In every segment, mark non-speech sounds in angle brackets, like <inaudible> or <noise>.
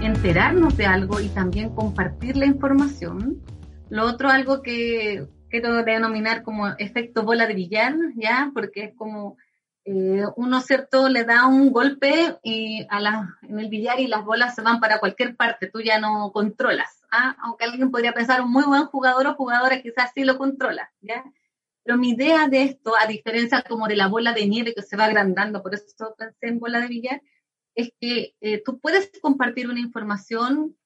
enterarnos de algo y también compartir la información. Lo otro, algo que quiero denominar como efecto bola de billar, ¿ya? Porque es como eh, uno, ¿cierto?, le da un golpe y a la, en el billar y las bolas se van para cualquier parte, tú ya no controlas, ¿ah? Aunque alguien podría pensar, un muy buen jugador o jugadora quizás sí lo controla. Pero mi idea de esto, a diferencia como de la bola de nieve que se va agrandando, por eso pensé en bola de billar, es que eh, tú puedes compartir una información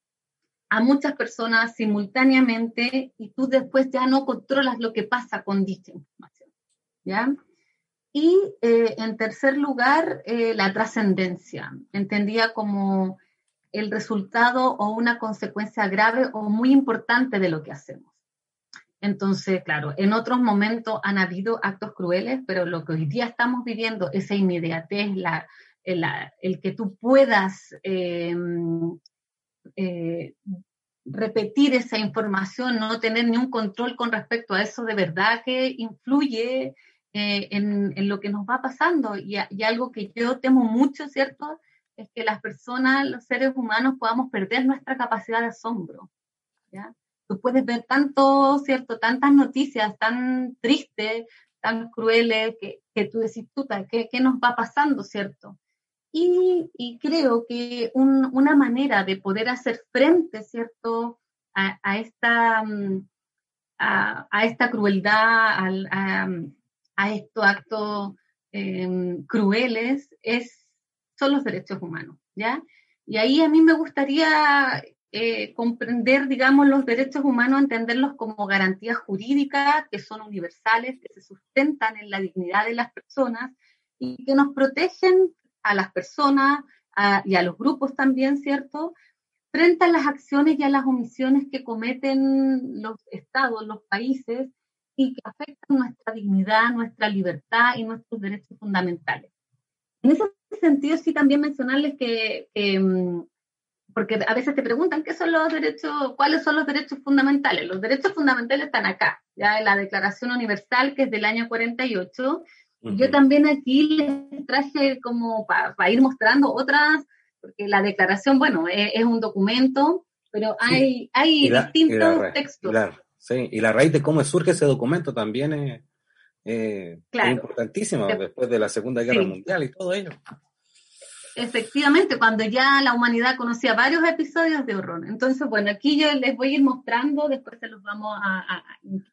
a muchas personas simultáneamente y tú después ya no controlas lo que pasa con dicha información. ¿Ya? Y eh, en tercer lugar, eh, la trascendencia, entendía como el resultado o una consecuencia grave o muy importante de lo que hacemos. Entonces, claro, en otros momentos han habido actos crueles, pero lo que hoy día estamos viviendo, esa inmediatez, la, el, que tú puedas eh, repetir esa información, no tener ni un control con respecto a eso, de verdad que influye eh, en, lo que nos va pasando. Y, algo que yo temo mucho, ¿cierto? Es que las personas, los seres humanos, podamos perder nuestra capacidad de asombro. ¿ya? Tú puedes ver tanto, ¿cierto? Tantas noticias tan tristes, tan crueles, que, que tú decís, puta, ¿qué, ¿qué, nos va pasando, ¿cierto? Y, y creo que una manera de poder hacer frente, ¿cierto? A, a esta, mm, a, a, esta crueldad, a, a estos actos em, crueles es, son los derechos humanos, ¿ya? Y ahí a mí me gustaría eh, comprender, digamos, los derechos humanos, entenderlos como garantías jurídicas que son universales, que se sustentan en la dignidad de las personas y que nos protegen a las personas y a los grupos también, ¿cierto? Frente a las acciones y a las omisiones que cometen los estados, los países, y que afectan nuestra dignidad, nuestra libertad y nuestros derechos fundamentales. En ese sentido, sí también mencionarles que, mm, porque a veces te preguntan qué son los derechos, cuáles son los derechos fundamentales. Los derechos fundamentales están acá, ya en la Declaración Universal, que es del año 48. Yo también aquí les traje como para ir mostrando otras, porque la declaración, bueno, es, un documento, pero hay, hay distintos textos. Sí, y la raíz de cómo surge ese documento también es, eh, importantísima después de la Segunda Guerra Mundial y todo ello. Efectivamente, cuando ya la humanidad conocía varios episodios de horror. Entonces, bueno, aquí yo les voy a ir mostrando, después se los vamos a,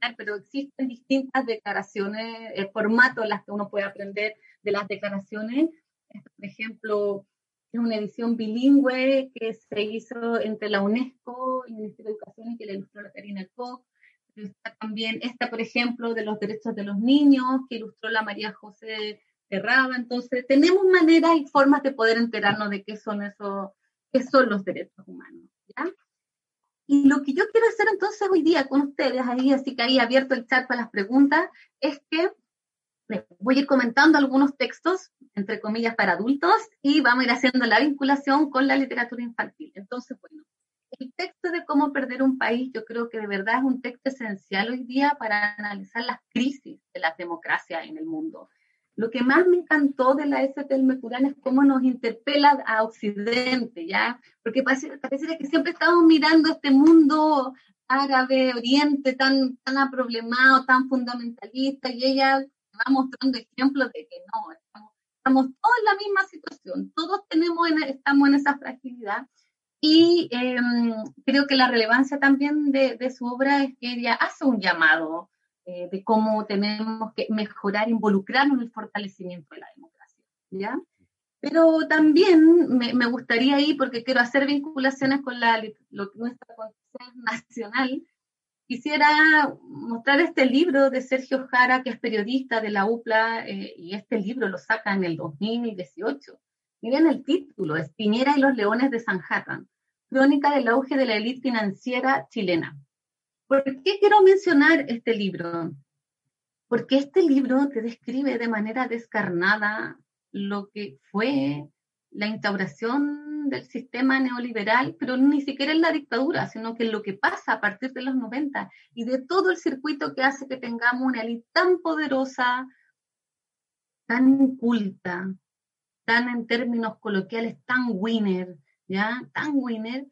a, pero existen distintas declaraciones, el formato en las que uno puede aprender de las declaraciones. Por ejemplo, es una edición bilingüe que se hizo entre la UNESCO y el Ministerio de Educación y que la ilustró la Karina Koch Está también esta, por ejemplo, de los derechos de los niños, que ilustró la María José Terraba. Entonces, tenemos maneras y formas de poder enterarnos de qué son esos, qué son los derechos humanos. ¿ya? Y lo que yo quiero hacer entonces hoy día con ustedes, ahí, así que ahí abierto el chat para las preguntas, es que voy a ir comentando algunos textos, entre comillas, para adultos, y vamos a ir haciendo la vinculación con la literatura infantil. Entonces, bueno, el texto de cómo perder un país, yo creo que de verdad es un texto esencial hoy día para analizar las crisis de la democracia en el mundo. Lo que más me encantó de la del Mercurán es cómo nos interpela a Occidente, ¿ya? Porque parece, parece que siempre estamos mirando este mundo árabe, oriente, tan, tan aproblemado, tan fundamentalista, y ella va mostrando ejemplos de que no, estamos, estamos todos en la misma situación, todos tenemos estamos en esa fragilidad, y em, creo que la relevancia también de, su obra es que ella hace un llamado eh, de cómo tenemos que mejorar, involucrarnos en el fortalecimiento de la democracia. ¿ya? Pero también me, me gustaría ir, porque quiero hacer vinculaciones con la, lo, nuestra Constitución Nacional, quisiera mostrar este libro de Sergio Jara, que es periodista de la UPLA, eh, y este libro lo saca en el 2018 Miren el título, es Piñera y los Leones de Sanhattan, crónica del auge de la élite financiera chilena. ¿Por qué quiero mencionar este libro? Porque este libro te describe de manera descarnada lo que fue la instauración del sistema neoliberal, pero ni siquiera en la dictadura, sino que lo que pasa a partir de los 90 y de todo el circuito que hace que tengamos una élite tan poderosa, tan inculta, tan en términos coloquiales, tan winner, ¿ya? Tan winner,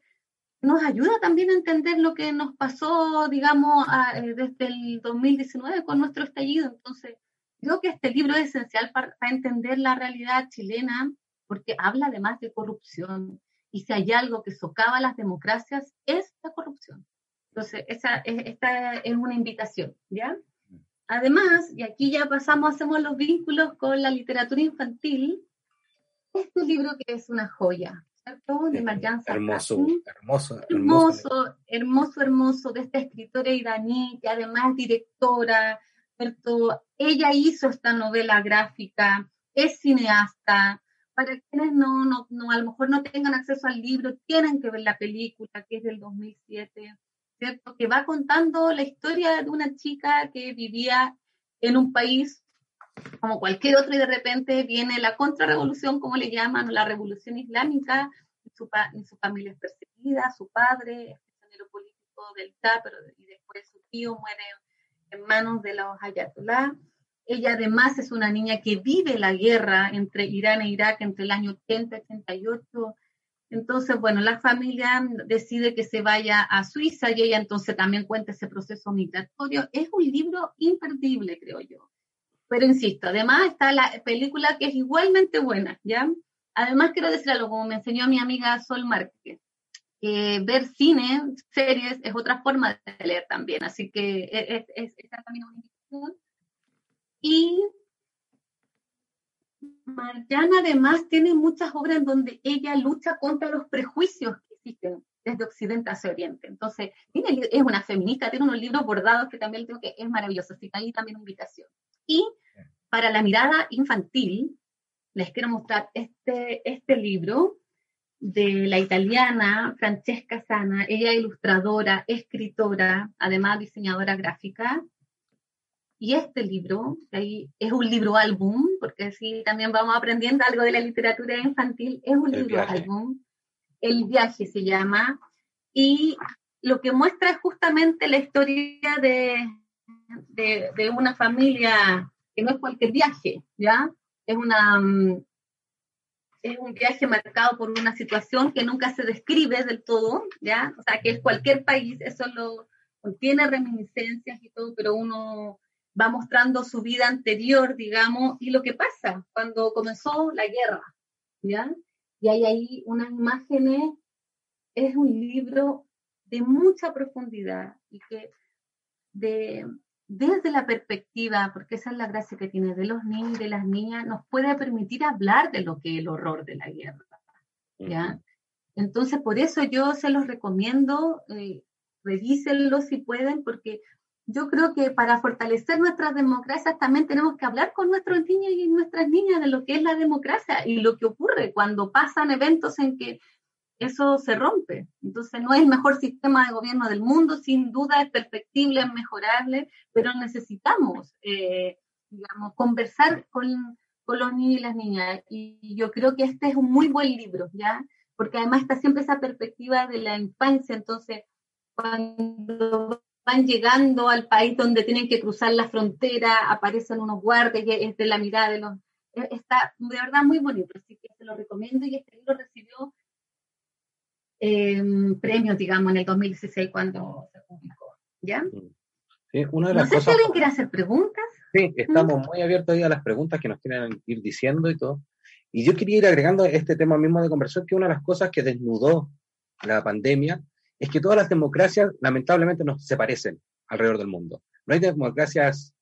nos ayuda también a entender lo que nos pasó, digamos, eh, desde el 2019 con nuestro estallido. Entonces, creo que este libro es esencial para, entender la realidad chilena, porque habla además de corrupción. Y si hay algo que socava las democracias, es la corrupción. Entonces, esa, esta es una invitación, ¿ya? Además, y aquí ya pasamos, hacemos los vínculos con la literatura infantil, este libro que es una joya, hermoso, hermoso, hermoso, hermoso, hermoso, de esta escritora iraní, que además es directora, ¿cierto? Ella hizo esta novela gráfica, es cineasta. Para quienes no, no, no, a lo mejor no tengan acceso al libro, tienen que ver la película, que es del 2007, ¿cierto? Que va contando la historia de una chica que vivía en un país como cualquier otro, y de repente viene la contrarrevolución, como le llaman, la revolución islámica, y su, familia es perseguida, su padre es prisionero político del TAP, y después su tío muere en manos de los ayatollah. Ella además es una niña que vive la guerra entre Irán e Irak entre el año 80 y 88. Entonces, bueno, la familia decide que se vaya a Suiza y ella entonces también cuenta ese proceso migratorio. Es un libro imperdible, creo yo. Pero insisto, además está la película que es igualmente buena, ¿ya? Además quiero decir algo, como me enseñó mi amiga Sol Márquez, que ver cine, series, es otra forma de leer también, así que es, es, también una invitación. Y Mariana además tiene muchas obras en donde ella lucha contra los prejuicios que existen desde Occidente hacia Oriente. Entonces, es una feminista, tiene unos libros bordados que también tengo que es maravilloso, así que ahí también una invitación. Y para la mirada infantil, les quiero mostrar este, este libro de la italiana Francesca Sana, ella ilustradora, escritora, además diseñadora gráfica. Y este libro, ahí es un libro álbum, porque así también vamos aprendiendo algo de la literatura infantil, es un libro álbum. El viaje se llama, y lo que muestra es justamente la historia de, de, una familia que no es cualquier viaje, ¿ya? Es una mm, es un viaje marcado por una situación que nunca se describe del todo, ¿ya? O sea, que es cualquier país, eso lo contiene reminiscencias y todo, pero uno va mostrando su vida anterior, digamos, y lo que pasa cuando comenzó la guerra, ¿ya? Y hay ahí unas imágenes, es un libro de mucha profundidad y que de, desde la perspectiva, porque esa es la gracia que tiene de los niños y de las niñas, nos puede permitir hablar de lo que es el horror de la guerra. ¿ya? Entonces, por eso yo se los recomiendo, eh, revísenlo si pueden, porque yo creo que para fortalecer nuestras democracias también tenemos que hablar con nuestros niños y nuestras niñas de lo que es la democracia y lo que ocurre cuando pasan eventos en que eso se rompe. Entonces no es el mejor sistema de gobierno del mundo, sin duda es perfectible, es mejorable, pero necesitamos, eh, digamos, conversar con, con, los niños y las niñas. Y yo creo que este es un muy buen libro, ¿ya? Porque además está siempre esa perspectiva de la infancia, entonces cuando van llegando al país donde tienen que cruzar la frontera, aparecen unos guardias, es de la mirada de los... E, está de verdad muy bonito, así que se lo recomiendo y este libro recibió eh, premios, digamos, en el 2016 cuando se publicó. ¿Ya? Sí, una de las no sé cosas... si alguien quiere hacer preguntas. Sí, estamos muy abiertos ahí a las preguntas que nos quieren ir diciendo y todo. Y yo quería ir agregando este tema mismo de conversación, que una de las cosas que desnudó la pandemia es que todas las democracias lamentablemente no se parecen alrededor del mundo. No hay democracias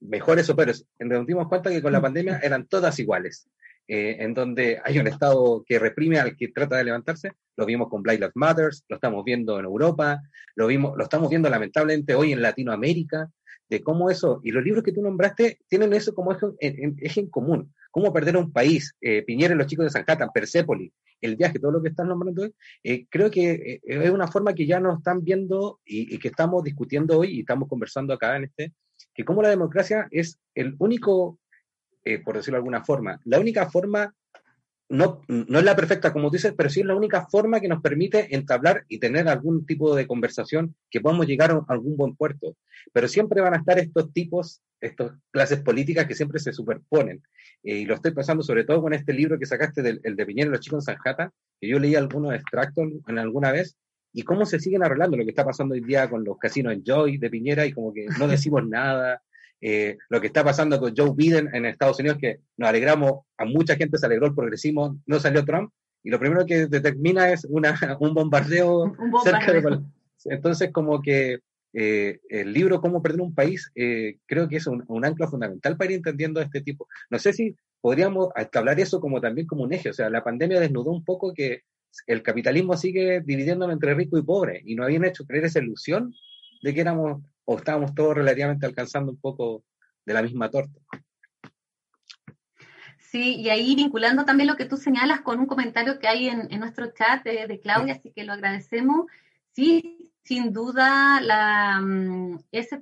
mejores o peores. Nos dimos cuenta que con la pandemia eran todas iguales. Eh, en donde hay un Estado que reprime al que trata de levantarse. Lo vimos con Black Lives Matter, lo estamos viendo en Europa, lo, vimos, lo estamos viendo lamentablemente hoy en Latinoamérica, de cómo eso, y los libros que tú nombraste tienen eso como eje en, en común, cómo perder un país, eh, Piñera y los chicos de San Persepolis, el viaje, todo lo que están nombrando hoy, eh, creo que eh, es una forma que ya nos están viendo y, y, que estamos discutiendo hoy y estamos conversando acá en este, que cómo la democracia es el único eh, por decirlo de alguna forma. La única forma no, no es la perfecta, como dices, pero sí es la única forma que nos permite entablar y tener algún tipo de conversación que podamos llegar a algún buen puerto. Pero siempre van a estar estos tipos, estas clases políticas que siempre se superponen. Eh, y lo estoy pensando sobre todo con este libro que sacaste, del, el de Piñera y los chicos en Sanjata, que yo leí algunos extractos en alguna vez, y cómo se siguen arreglando lo que está pasando hoy día con los casinos en Joy de Piñera y como que no decimos <laughs> nada. Eh, lo que está pasando con Joe Biden en Estados Unidos, que nos alegramos, a mucha gente se alegró el progresismo, no salió Trump, y lo primero que determina es una, <laughs> un bombardeo, cerca de... Entonces, como que eh, el libro Cómo perder un país, eh, creo que es un, un, ancla fundamental para ir entendiendo este tipo. No sé si podríamos hablar eso como también como un eje, o sea, la pandemia desnudó un poco que el capitalismo sigue dividiéndolo entre rico y pobre, y no habían hecho creer esa ilusión de que éramos o estábamos todos relativamente alcanzando un poco de la misma torta. Sí, y ahí vinculando también lo que tú señalas con un comentario que hay en, nuestro chat de, Claudia, así que lo agradecemos. Sí, sin duda, la um, ese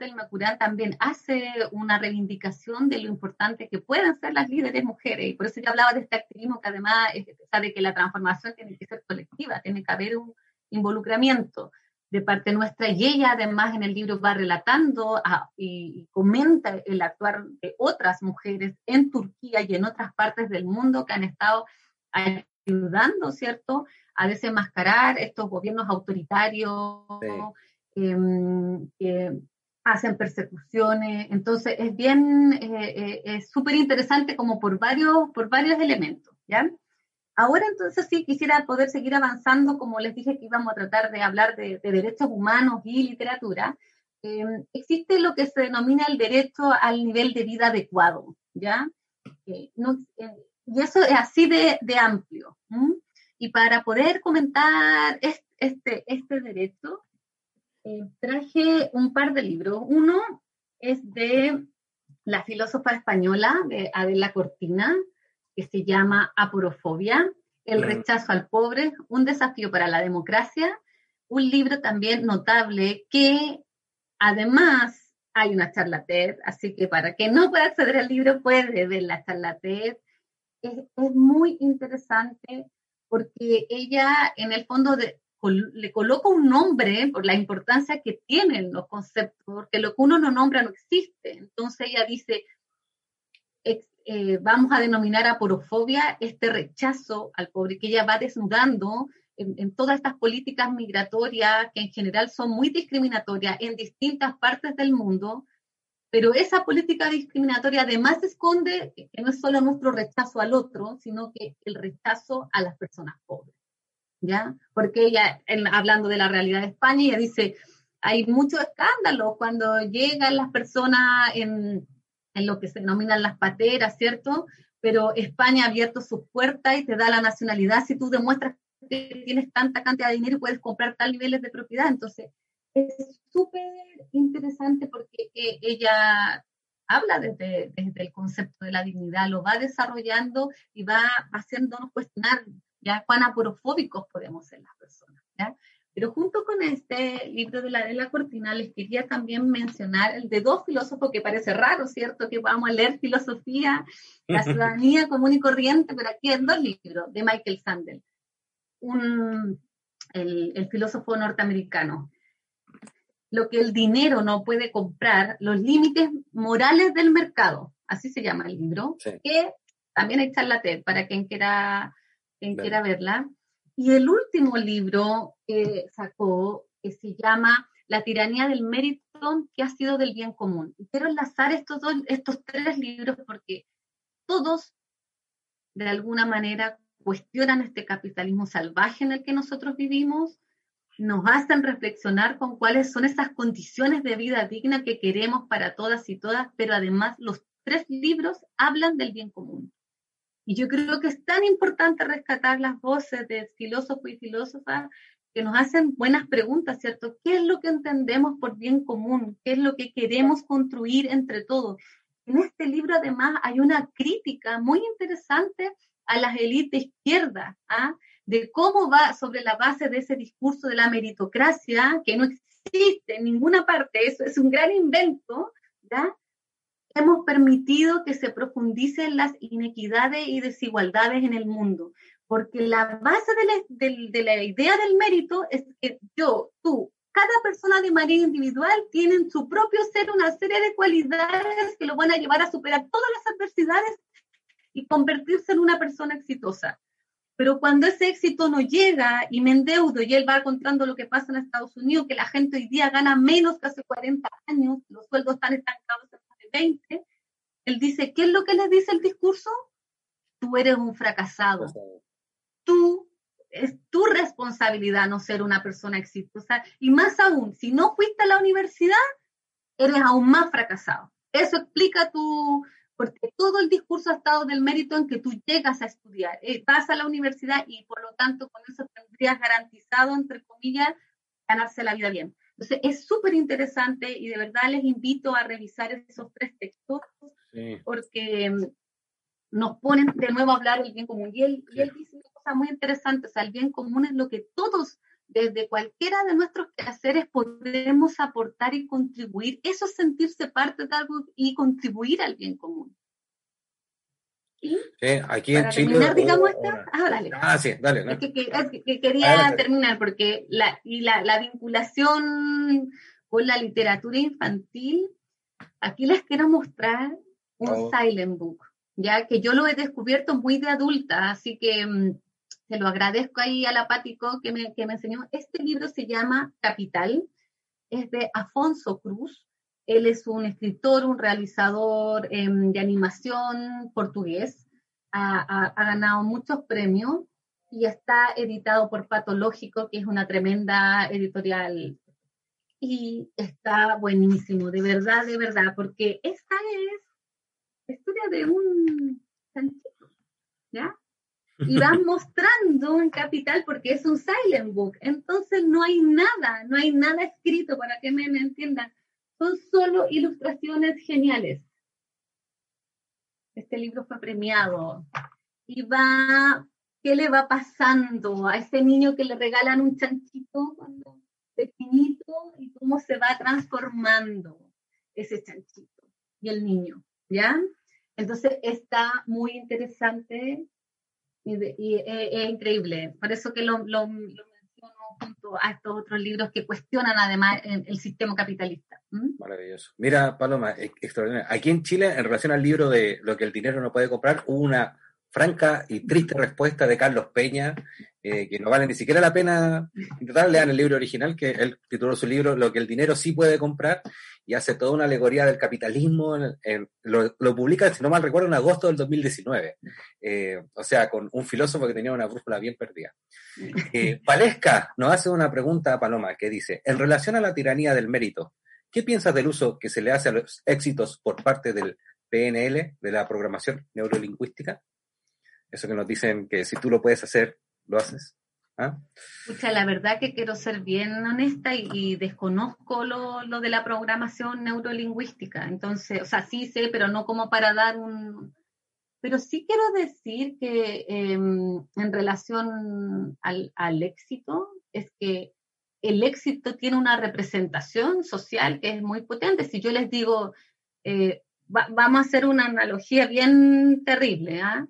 también hace una reivindicación de lo importante que pueden ser las líderes mujeres, y por eso yo hablaba de este activismo que además sabe que la transformación tiene que ser colectiva, tiene que haber un involucramiento de parte nuestra y ella además en el libro va relatando ah, y, comenta el actuar de otras mujeres en Turquía y en otras partes del mundo que han estado ayudando, ¿cierto?, a desenmascarar estos gobiernos autoritarios em, que hacen persecuciones. Entonces es bien, eh, eh, es súper interesante como por varios, por varios elementos, ¿ya? Ahora entonces sí quisiera poder seguir avanzando, como les dije que íbamos a tratar de hablar de, derechos humanos y literatura. Em, existe lo que se denomina el derecho al nivel de vida adecuado, ¿ya? Eh, y eso es así de, amplio. Y para poder comentar este, este, derecho, eh, traje un par de libros. Uno es de la filósofa española, de Adela Cortina, que se llama Aporofobia, El rechazo al pobre, un desafío para la democracia, un libro también notable que además hay una charla TED, así que para que no pueda acceder al libro puede ver la charla TED. Es, muy interesante porque ella en el fondo le coloca un nombre por la importancia que tienen los conceptos, porque lo que uno no nombra no existe. Entonces ella dice, eh, vamos a denominar a porofobia este rechazo al pobre que ella va desnudando en, todas estas políticas migratorias que en general son muy discriminatorias en distintas partes del mundo, pero esa política discriminatoria además esconde que no es solo nuestro rechazo al otro, sino que el rechazo a las personas pobres. ¿Ya? Porque ella, hablando de la realidad de España, ella dice, hay mucho escándalo cuando llegan las personas en, en lo que se denominan las pateras, ¿cierto? Pero España ha abierto sus puertas y te da la nacionalidad si tú demuestras que tienes tanta cantidad de dinero y puedes comprar tal niveles de propiedad. Entonces, es súper interesante porque eh, ella habla desde, desde, el concepto de la dignidad, lo va desarrollando y va haciéndonos cuestionar ya cuán aporofóbicos podemos ser las personas. ¿ya? Pero junto con este libro de la de la Cortina, les quería también mencionar el de dos filósofos que parece raro, ¿cierto? Que vamos a leer filosofía, la <laughs> ciudadanía común y corriente, pero aquí en dos libros de Michael Sandel, un, el, el filósofo norteamericano. Lo que el dinero no puede comprar, los límites morales del mercado, así se llama el libro, que también hay charlate para quien quiera, quien quiera verla. Y el último libro que sacó, que se llama La tiranía del mérito que ha sido del bien común. Y quiero enlazar estos, dos, estos tres libros porque todos, de alguna manera, cuestionan este capitalismo salvaje en el que nosotros vivimos, nos hacen reflexionar con cuáles son esas condiciones de vida digna que queremos para todas y todas, pero además los tres libros hablan del bien común. Y yo creo que es tan importante rescatar las voces de filósofos y filósofas que nos hacen buenas preguntas, ¿cierto? ¿Qué es lo que entendemos por bien común? ¿Qué es lo que queremos construir entre todos? En este libro además hay una crítica muy interesante a las élites izquierdas, ¿ah? de cómo va sobre la base de ese discurso de la meritocracia, que no existe en ninguna parte, eso es un gran invento, ¿ya? Hemos permitido que se profundicen las inequidades y desigualdades en el mundo, porque la base de la, idea del mérito es que yo, tú, cada persona de manera individual tienen su propio ser una serie de cualidades que lo van a llevar a superar todas las adversidades y convertirse en una persona exitosa. Pero cuando ese éxito no llega y me endeudo y él va contando lo que pasa en Estados Unidos, que la gente hoy día gana menos que hace 40 años, los sueldos están estancados hace 20, él dice, ¿qué es lo que le dice el discurso? Tú eres un fracasado. Tú, es tu responsabilidad no ser una persona exitosa. Y más aún, si no fuiste a la universidad, eres aún más fracasado. Eso explica tu, porque todo el discurso ha estado del mérito en que tú llegas a estudiar, eh, vas a la universidad y por lo tanto con eso tendrías garantizado, entre comillas, ganarse la vida bien. Entonces es súper interesante y de verdad les invito a revisar esos tres textos porque mm, nos ponen de nuevo a hablar del bien común. Y él, y él dice una cosa muy interesante, o sea, el bien común es lo que todos desde cualquiera de nuestros quehaceres podemos aportar y contribuir. Eso es sentirse parte de algo y contribuir al bien común. Sí, aquí en Chile. Terminar, digamos, ah, dale. Ah, sí, dale. Es que, quería terminar porque la, y la, la, vinculación con la literatura infantil, aquí les quiero mostrar un oh. silent book, ya que yo lo he descubierto muy de adulta, así que mm, se lo agradezco ahí a la Pático que me, que me enseñó. Este libro se llama Capital, es de Afonso Cruz. Él es un escritor, un realizador em, de animación portugués. Ha, ganado muchos premios y está editado por Patológico, que es una tremenda editorial. Y está buenísimo, de verdad, de verdad, porque esta es la historia de un chanchito, ¿ya? y van <laughs> mostrando en Capital porque es un silent book. Entonces no hay nada, no hay nada escrito para que me, entiendan. Son solo ilustraciones geniales. Este libro fue premiado y va, ¿qué le va pasando a ese niño que le regalan un chanchito cuando pequeñito y cómo se va transformando ese chanchito y el niño, ¿ya? Entonces está muy interesante y, es, increíble. Por eso que lo, lo, menciono junto a estos otros libros que cuestionan además el, sistema capitalista. Maravilloso. Mira, Paloma, extraordinario. Aquí en Chile, en relación al libro de Lo que el dinero no puede comprar, hubo una franca y triste respuesta de Carlos Peña, eh, que no vale ni siquiera la pena intentar leer el libro original, que él tituló su libro Lo que el dinero sí puede comprar, y hace toda una alegoría del capitalismo, lo, publica, si no mal recuerdo, en agosto del 2019, eh, o sea, con un filósofo que tenía una brújula bien perdida. Eh, <laughs> Valesca nos hace una pregunta a Paloma, que dice, en relación a la tiranía del mérito, ¿qué piensas del uso que se le hace a los éxitos por parte del PNL, de la programación neurolingüística? Eso que nos dicen que si tú lo puedes hacer, lo haces. ¿Ah? la verdad que quiero ser bien honesta y, desconozco lo, lo, de la programación neurolingüística. Entonces, o sea, sí sé, pero no como para dar un... Pero sí quiero decir que em, en relación al, al, éxito, es que el éxito tiene una representación social que es muy potente. Si yo les digo, eh, vamos a hacer una analogía bien terrible, ¿ah?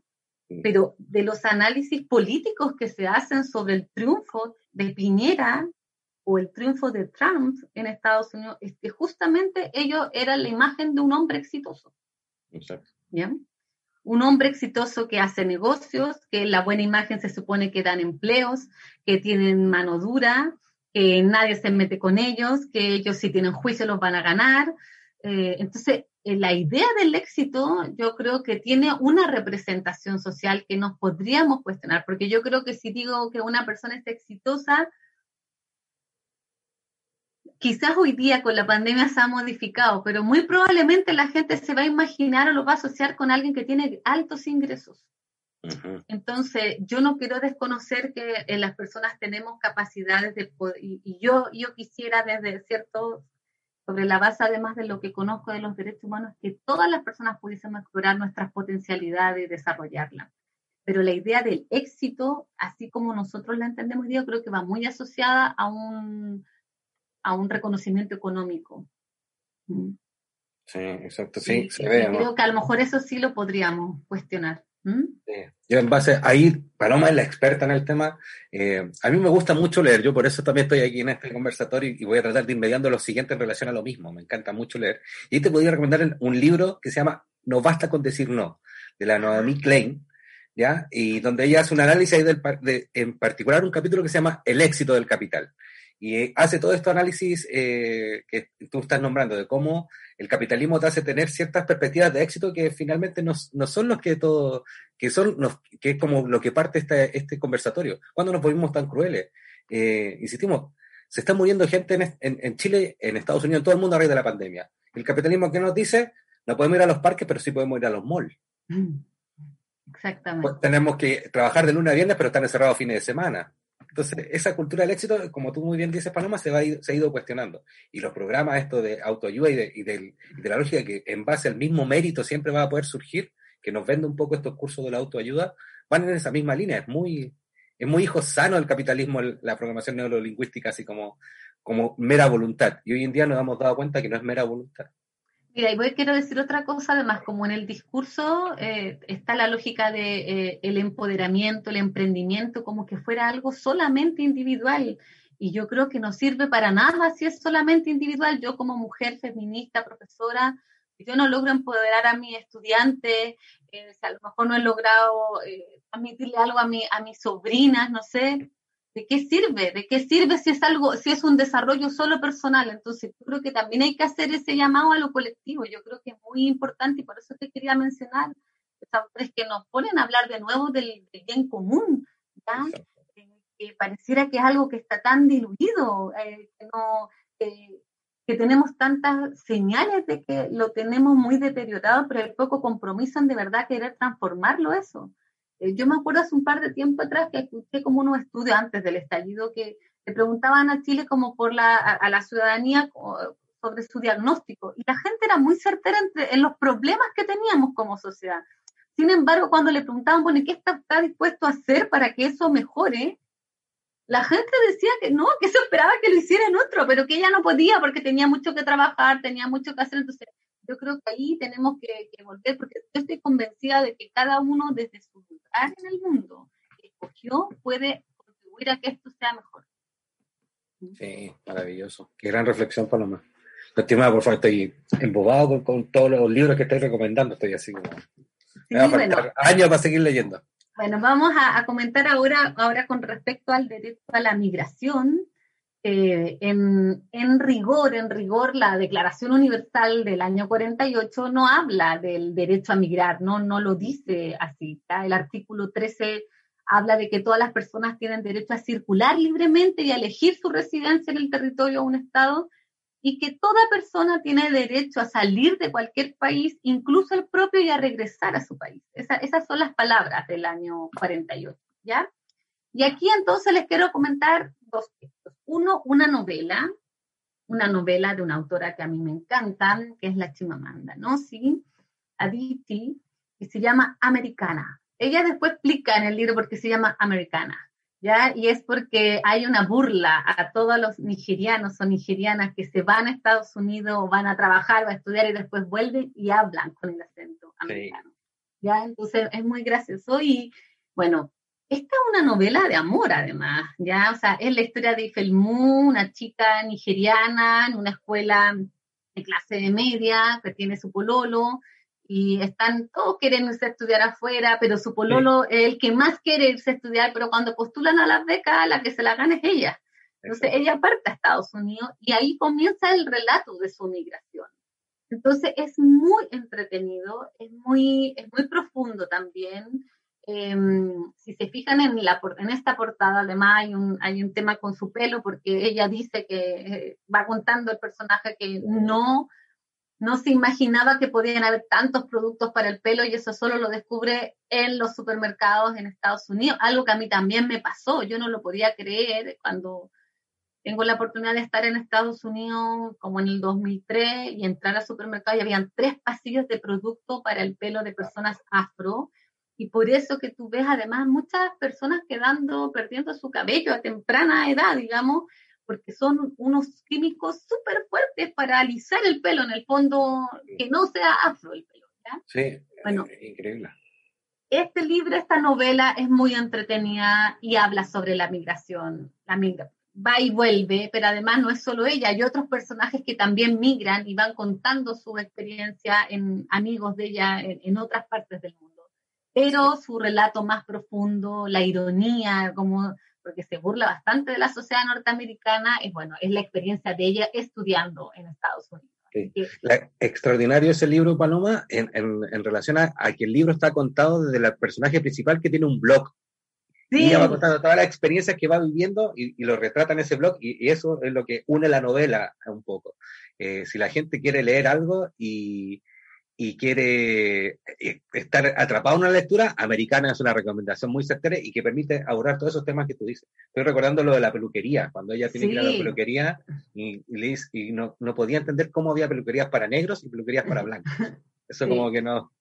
Pero de los análisis políticos que se hacen sobre el triunfo de Piñera o el triunfo de Trump en Estados Unidos, es que justamente ellos eran la imagen de un hombre exitoso. Exacto. Un hombre exitoso que hace negocios, que la buena imagen se supone que dan empleos, que tienen mano dura, que nadie se mete con ellos, que ellos si tienen juicio los van a ganar. Eh, entonces, la idea del éxito yo creo que tiene una representación social que nos podríamos cuestionar, porque yo creo que si digo que una persona es exitosa, quizás hoy día con la pandemia se ha modificado, pero muy probablemente la gente se va a imaginar o lo va a asociar con alguien que tiene altos ingresos. Entonces, yo no quiero desconocer que eh, las personas tenemos capacidades de poder, y, yo, yo quisiera desde cierto sobre la base además de lo que conozco de los derechos humanos, que todas las personas pudiésemos explorar nuestras potencialidades y desarrollarlas. Pero la idea del éxito, así como nosotros la entendemos yo creo que va muy asociada a un, a un reconocimiento económico. Mm. Sí, exacto, sí, se ve. Creo que a lo mejor eso sí lo podríamos cuestionar. Yo en base, ahí Paloma es la experta en el tema. Eh, a mí me gusta mucho leer, yo por eso también estoy aquí en este conversatorio y voy a tratar de ir mediando lo siguiente en relación a lo mismo. Me encanta mucho leer. Y te podría recomendar un libro que se llama No basta con decir no, de la Noemi Klein, ¿ya? Y donde ella hace un análisis del, de, en particular un capítulo que se llama El éxito del capital. Y hace todo este análisis eh, que tú estás nombrando de cómo el capitalismo te hace tener ciertas perspectivas de éxito que finalmente no, no son los que todo, que son que es como lo que parte este, este conversatorio. ¿Cuándo nos volvimos tan crueles? Eh, insistimos, se está muriendo gente en, en, en, Chile, en Estados Unidos, en todo el mundo a raíz de la pandemia. El capitalismo que nos dice, no podemos ir a los parques, pero sí podemos ir a los malls. Exactamente. Pues tenemos que trabajar de lunes a viernes, pero están encerrados fines de semana. Entonces, esa cultura del éxito, como tú muy bien dices, Paloma, se, va se ha ido cuestionando. Y los programas, esto de autoayuda y de, y, de, la lógica que en base al mismo mérito siempre va a poder surgir, que nos vende un poco estos cursos de la autoayuda, van en esa misma línea. Es muy, es muy hijo sano el capitalismo, la programación neurolingüística, así como, como mera voluntad. Y hoy en día nos hemos dado cuenta que no es mera voluntad. Mira, y voy, quiero decir otra cosa, además, como en el discurso eh, está la lógica de eh, el empoderamiento, el emprendimiento, como que fuera algo solamente individual. Y yo creo que no sirve para nada si es solamente individual. Yo como mujer feminista, profesora, yo no logro empoderar a mi estudiante, eh, a lo mejor no he logrado transmitirle algo a, mi, a mis sobrinas, no sé, ¿de qué sirve? ¿De qué sirve si es algo, si es un desarrollo solo personal? Entonces, yo creo que también hay que hacer ese llamado a lo colectivo. Yo creo que es muy importante y por eso te quería mencionar es que nos ponen a hablar de nuevo del, bien común, ¿ya? Eh, que pareciera que es algo que está tan diluido, eh, que, no, que tenemos tantas señales de que lo tenemos muy deteriorado, pero hay poco compromiso en de verdad querer transformarlo eso. Eh, yo me acuerdo hace un par de tiempo atrás que escuché como unos estudios antes del estallido que le preguntaban a Chile como por la, a, la ciudadanía sobre su diagnóstico y la gente era muy certera en los problemas que teníamos como sociedad. Sin embargo, cuando le preguntaban, bueno, ¿qué está, está dispuesto a hacer para que eso mejore? La gente decía que no, que eso esperaba que lo hiciera en otro, pero que ella no podía porque tenía mucho que trabajar, tenía mucho que hacer. Entonces, yo creo que ahí tenemos que, volver, porque yo estoy convencida de que cada uno desde su lugar en el mundo que escogió puede contribuir a que esto sea mejor. Sí, maravilloso. Qué gran reflexión, Paloma. Estimada, por favor, estoy embobado con, todos los libros que estáis recomendando. Estoy así como. me va a faltar años para seguir leyendo. Bueno, vamos a, a, comentar ahora, ahora con respecto al derecho a la migración. Eh, en, rigor, en rigor, la Declaración Universal del año 48 no habla del derecho a migrar, no, no lo dice así. El artículo 13 habla de que todas las personas tienen derecho a circular libremente y a elegir su residencia en el territorio de un Estado y que toda persona tiene derecho a salir de cualquier país, incluso el propio, y a regresar a su país. esas son las palabras del año 48, ¿ya? Y aquí entonces les quiero comentar dos textos. Uno, una novela, una novela de una autora que a mí me encanta, que es la Chimamanda, ¿no? Sí, Aditi, y se llama Americana. Ella después explica en el libro por qué se llama Americana, ¿ya? Y es porque hay una burla a todos los nigerianos o nigerianas que se van a Estados Unidos o van a trabajar o a estudiar y después vuelven y hablan con el acento americano. ¿Ya? Entonces es muy gracioso y, bueno, esta es una novela de amor, además, ¿ya? O sea, es la historia de Ifelmu, una chica nigeriana en una escuela de clase de media, que tiene su pololo, y están, todos quieren irse a estudiar afuera, pero su pololo es el que más quiere irse a estudiar, pero cuando postulan a las becas, la que se la gana es ella. Entonces, ella parte a Estados Unidos y ahí comienza el relato de su migración. Entonces, es muy entretenido, es muy, es muy profundo también. Em, si se fijan en, la, esta portada, además hay un, tema con su pelo, porque ella dice que eh, va contando el personaje que no, no se imaginaba que podían haber tantos productos para el pelo y eso solo lo descubre en los supermercados en Estados Unidos, algo que a mí también me pasó, yo no lo podía creer cuando tengo la oportunidad de estar en Estados Unidos como en el 2003 y entrar al supermercado y habían tres pasillos de producto para el pelo de personas afro y por eso que tú ves además muchas personas quedando, perdiendo su cabello a temprana edad, digamos, porque son unos químicos súper fuertes para alisar el pelo, en el fondo, que no sea afro el pelo. ¿ya? Sí, bueno, increíble. Este libro, esta novela es muy entretenida y habla sobre la migración, la migración va y vuelve, pero además no es solo ella, hay otros personajes que también migran y van contando su experiencia en amigos de ella en, otras partes del mundo. Pero su relato más profundo, la ironía, como porque se burla bastante de la sociedad norteamericana, es bueno, es la experiencia de ella estudiando en Estados Unidos. extraordinario ese libro, Paloma, en, en, relación a, a, que el libro está contado desde el personaje principal que tiene un blog y ella va contando todas las experiencias que va viviendo y, lo retrata en ese blog y, eso es lo que une la novela un poco. Eh, si la gente quiere leer algo y, quiere eh, estar atrapado en una lectura, Americana es una recomendación muy certera y que permite abordar todos esos temas que tú dices. Estoy recordando lo de la peluquería, cuando ella tiene que ir a la peluquería y, y no, no, podía entender cómo había peluquerías para negros y peluquerías para blancos. <laughs> Eso como que no,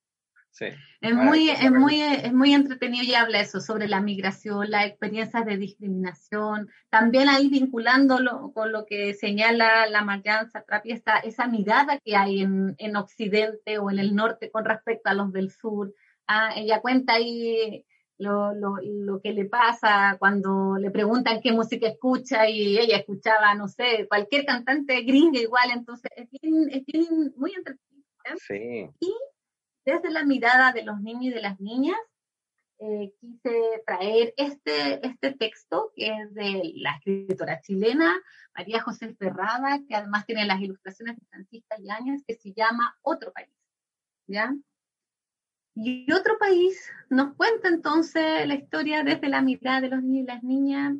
es, muy, es, muy, es muy entretenido y habla eso sobre la migración, las experiencias de discriminación, también ahí vinculándolo con lo que señala la Marianza Trapi, esta, esa mirada que hay en, en, Occidente o en el norte con respecto a los del sur. Ah, ella cuenta ahí lo, lo, lo, que le pasa cuando le preguntan qué música escucha y ella escuchaba, no sé, cualquier cantante gringa igual, entonces es bien, es bien muy entretenido. Sí. Y desde la mirada de los niños y de las niñas, eh, quise traer este, este texto que es de la escritora chilena María José Ferrada, que además tiene las ilustraciones de Francisca Yáñez, que se llama Otro País. ¿Ya? Y otro país nos cuenta entonces la historia desde la mirada de los niños y las niñas,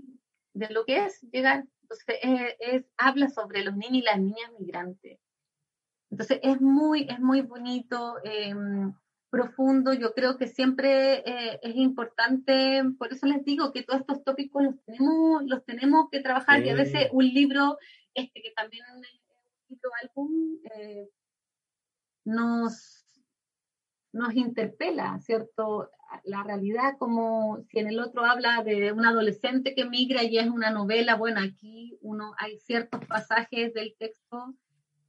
de lo que es llegar, entonces es, habla sobre los niños y las niñas migrantes. Entonces es muy, es muy bonito, em, profundo. Yo creo que siempre eh, es importante, por eso les digo que todos estos tópicos los tenemos, los tenemos que trabajar y a veces un libro, este que también es un libro álbum, eh, nos, nos interpela, ¿cierto? La realidad, como si en el otro habla de un adolescente que migra y es una novela, bueno, aquí uno hay ciertos pasajes del texto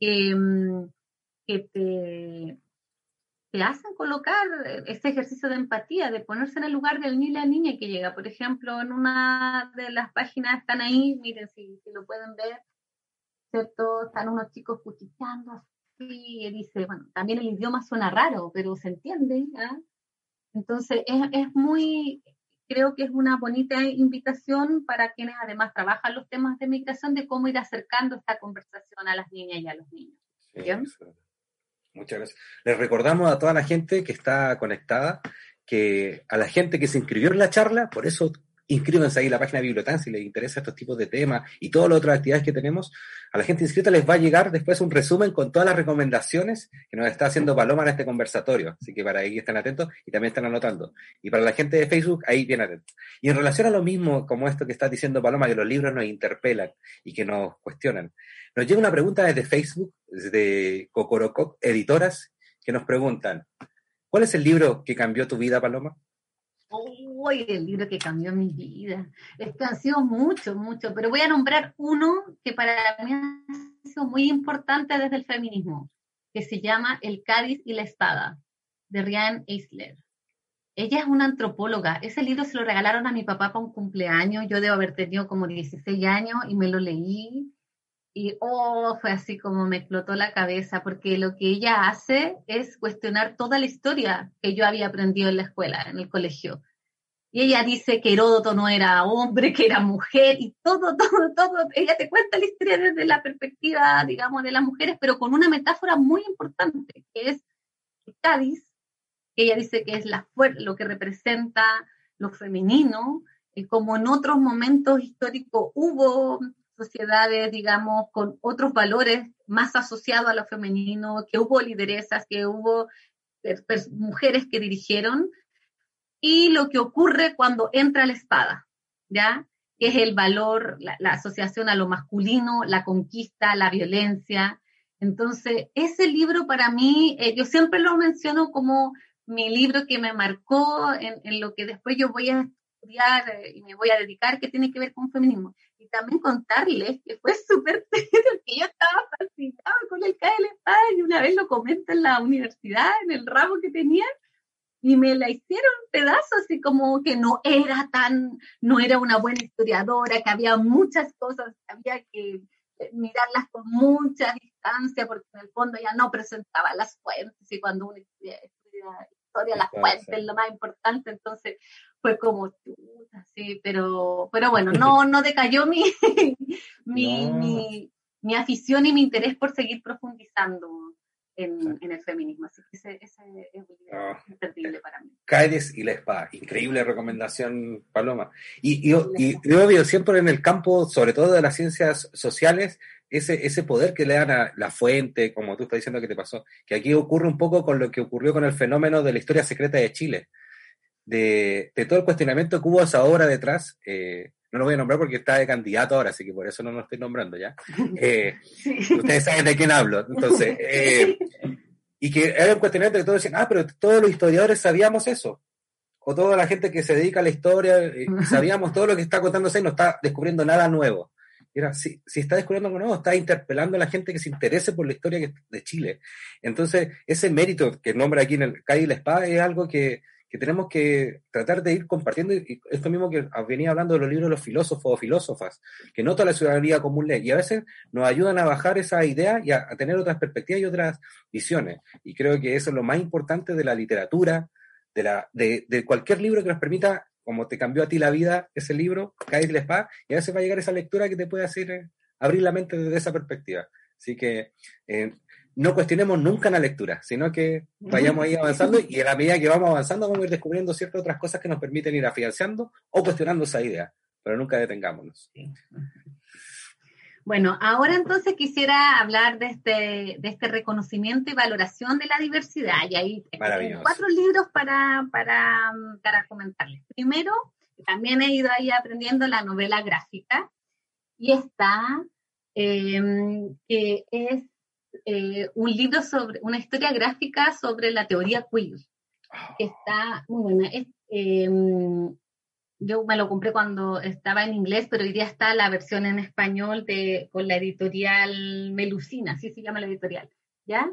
Mm, que, te, hacen colocar este ejercicio de empatía, de ponerse en el lugar del niño la niña que llega. Por ejemplo, en una de las páginas están ahí, miren si, lo pueden ver, ¿cierto? Están unos chicos cuchicheando así, y dice, bueno, también el idioma suena raro, pero se entiende. Entonces, es, es muy, creo que es una bonita invitación para quienes además trabajan los temas de migración de cómo ir acercando esta conversación a las niñas y a los niños. Muchas gracias. Les recordamos a toda la gente que está conectada, que a la gente que se inscribió en la charla, por eso inscríbanse ahí en la página de Bibliotán si les interesa estos tipos de temas y todas las otras actividades que tenemos. A la gente inscrita les va a llegar después un resumen con todas las recomendaciones que nos está haciendo Paloma en este conversatorio. Así que para ahí estén atentos y también están anotando. Y para la gente de Facebook, ahí bien atentos. Y en relación a lo mismo, como esto que está diciendo Paloma, que los libros nos interpelan y que nos cuestionan, nos llega una pregunta desde Facebook, desde Cocorococ Editoras, que nos preguntan, ¿cuál es el libro que cambió tu vida, Paloma? Uy, el libro que cambió mi vida. Es que han sido muchos, muchos, pero voy a nombrar uno que para mí ha sido muy importante desde el feminismo, que se llama El Cádiz y la Espada, de Rian Eisler. Ella es una antropóloga. Ese libro se lo regalaron a mi papá para un cumpleaños. Yo debo haber tenido como 16 años y me lo leí. Y oh, fue así como me explotó la cabeza, porque lo que ella hace es cuestionar toda la historia que yo había aprendido en la escuela, en el colegio y ella dice que Heródoto no era hombre, que era mujer, y todo, <laughs> todo, todo, ella te cuenta la historia desde la perspectiva, digamos, de las mujeres, pero con una metáfora muy importante, que es Cádiz, que ella dice que es la lo que representa lo femenino, como en otros momentos históricos hubo sociedades, digamos, con otros valores más asociados a lo femenino, que hubo lideresas, que hubo mujeres que dirigieron, y lo que ocurre cuando entra la espada, ¿ya? Que es el valor, la, asociación a lo masculino, la conquista, la violencia. Entonces, ese libro para mí, eh, yo siempre lo menciono como mi libro que me marcó en, lo que después yo voy a estudiar eh, y me voy a dedicar, que tiene que ver con feminismo. Y también contarles que fue súper <laughs> que yo estaba fascinada con el KLPA y una vez lo comento en la universidad, en el ramo que tenía, y me la hicieron pedazos, así como que no era tan, no era una buena historiadora, que había muchas cosas había que eh, mirarlas con mucha distancia, porque en el fondo ya no presentaba las fuentes, y cuando uno estudia, historia, las fuentes es lo más importante, entonces fue como, sí, pero, pero bueno, no, <laughs> no decayó mi, <laughs> mi, mi, mi afición y mi interés por seguir profundizando en, el feminismo. Así que ese, ese es ah, imperdible para mí. Y la espada. Increíble recomendación, Paloma. Y, y, y, obvio, siempre en el campo, sobre todo de las ciencias sociales, ese, ese poder que le dan a la fuente, como tú estás diciendo que te pasó, que aquí ocurre un poco con lo que ocurrió con el fenómeno de la historia secreta de Chile. De, de todo el cuestionamiento que hubo esa obra detrás, eh, no lo voy a nombrar porque está de candidato ahora, así que por eso no lo estoy nombrando ya. <laughs> Eh, ustedes saben de quién hablo. Entonces, <laughs> eh, y que era un cuestionamiento que todos decían, ah, pero todos los historiadores sabíamos eso. O toda la gente que se dedica a la historia, eh, sabíamos todo lo que está contándose y no está descubriendo nada nuevo. era, si, si está descubriendo algo nuevo, está interpelando a la gente que se interese por la historia de Chile. Entonces, ese mérito que nombra aquí en el Calle la Espada es algo que, que tenemos que tratar de ir compartiendo, y esto mismo que venía hablando de los libros de los filósofos o filósofas, que no toda la ciudadanía común lee, y a veces nos ayudan a bajar esa idea y a, tener otras perspectivas y otras visiones. Y creo que eso es lo más importante de la literatura, de, la, de, cualquier libro que nos permita, como te cambió a ti la vida ese libro, Caer el Spa, y a veces va a llegar esa lectura que te puede hacer eh, abrir la mente desde esa perspectiva. Así que eh, no cuestionemos nunca la lectura, sino que vayamos ahí avanzando y a la medida que vamos avanzando vamos a ir descubriendo ciertas otras cosas que nos permiten ir afianzando o cuestionando esa idea, pero nunca detengámonos. Bueno, ahora entonces quisiera hablar de este, de este reconocimiento y valoración de la diversidad. Y ahí tengo cuatro libros para, para, para comentarles. Primero, también he ido ahí aprendiendo la novela gráfica y está, em, que es eh, un libro sobre, una historia gráfica sobre la teoría queer, que está muy buena. Em, yo me lo compré cuando estaba en inglés, pero hoy día está la versión en español de, con la editorial Melusina, así se llama la editorial, ¿ya?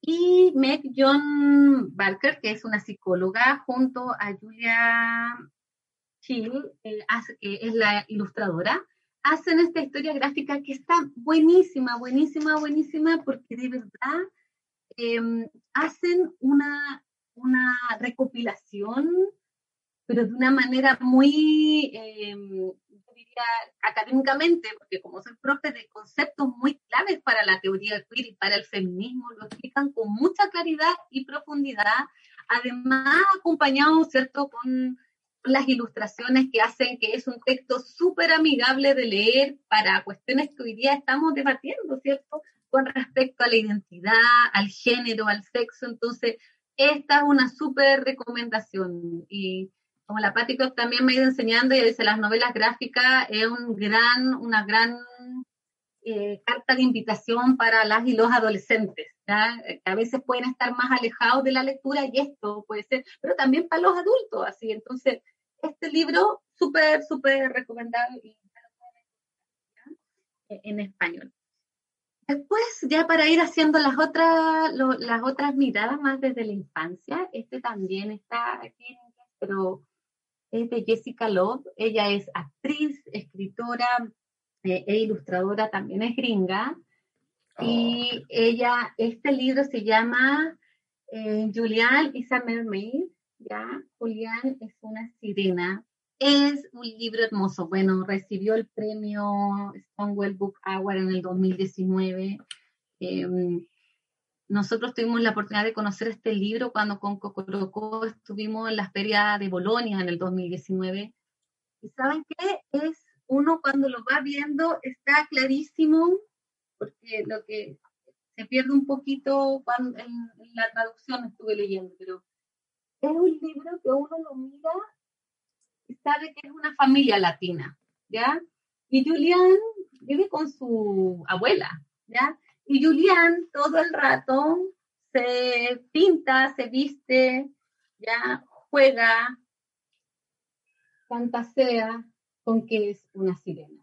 Y Meg John Barker, que es una psicóloga, junto a Julia Chill, eh, que es la ilustradora, hacen esta historia gráfica que está buenísima, buenísima, buenísima, porque de verdad em, hacen una, una recopilación, pero de una manera muy, em, yo diría, académicamente, porque como son propios de conceptos muy claves para la teoría queer y para el feminismo, lo explican con mucha claridad y profundidad, además acompañado, ¿cierto?, con las ilustraciones que hacen que es un texto súper amigable de leer para cuestiones que hoy día estamos debatiendo, ¿cierto? Con respecto a la identidad, al género, al sexo. Entonces, esta es una súper recomendación. Y como la Patti también me ha ido enseñando, y dice, las novelas gráficas es un gran, una gran eh, carta de invitación para las y los adolescentes. ¿Ya? A veces pueden estar más alejados de la lectura y esto puede ser, pero también para los adultos, así. Entonces, este libro súper, súper recomendable en español. Después, ya para ir haciendo las otras, las otras miradas más desde la infancia, este también está aquí pero es de Jessica Love. Ella es actriz, escritora eh, e ilustradora, también es gringa. Y ella, este libro se llama eh, Julian is a Mermaid ¿ya? Julián es una sirena. Es un libro hermoso. Bueno, recibió el premio Stonewall Book Award en el 2019. Em, nosotros tuvimos la oportunidad de conocer este libro cuando con Cocorocó estuvimos en la feria de Bolonia en el 2019. ¿Y saben qué? Es uno cuando lo va viendo, está clarísimo, porque lo que se pierde un poquito cuando en la traducción estuve leyendo, pero es un libro que uno lo mira y sabe que es una familia latina, ¿ya? Y Julián vive con su abuela, ¿ya? Y Julián todo el rato se pinta, se viste, ya juega fantasea con que es una sirena.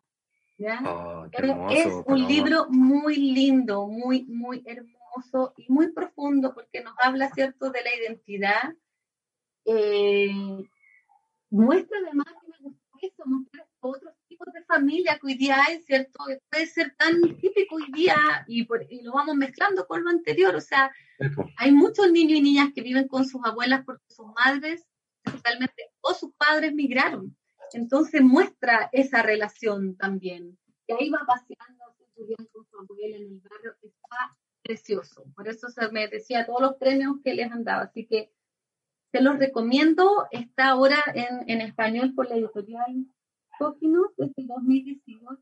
¿Ya? Oh, qué Pero hermoso, es un libro muy lindo, muy, muy hermoso y muy profundo porque nos habla, ¿cierto?, de la identidad. Eh, muestra además que me gustó eso, mostrar otros tipos de familia que hoy día hay, ¿cierto? Que Puede ser tan típico hoy día y, por- y lo vamos mezclando con lo anterior, o sea, hay muchos niños y niñas que viven con sus abuelas porque sus madres totalmente o sus padres migraron. Entonces muestra esa relación también. Y ahí va paseando con su abuela en el barrio. Está precioso. Por eso se me decía todos los premios que les han dado. Así que se los recomiendo. Está ahora en, en español por la editorial Coquino desde el 2018.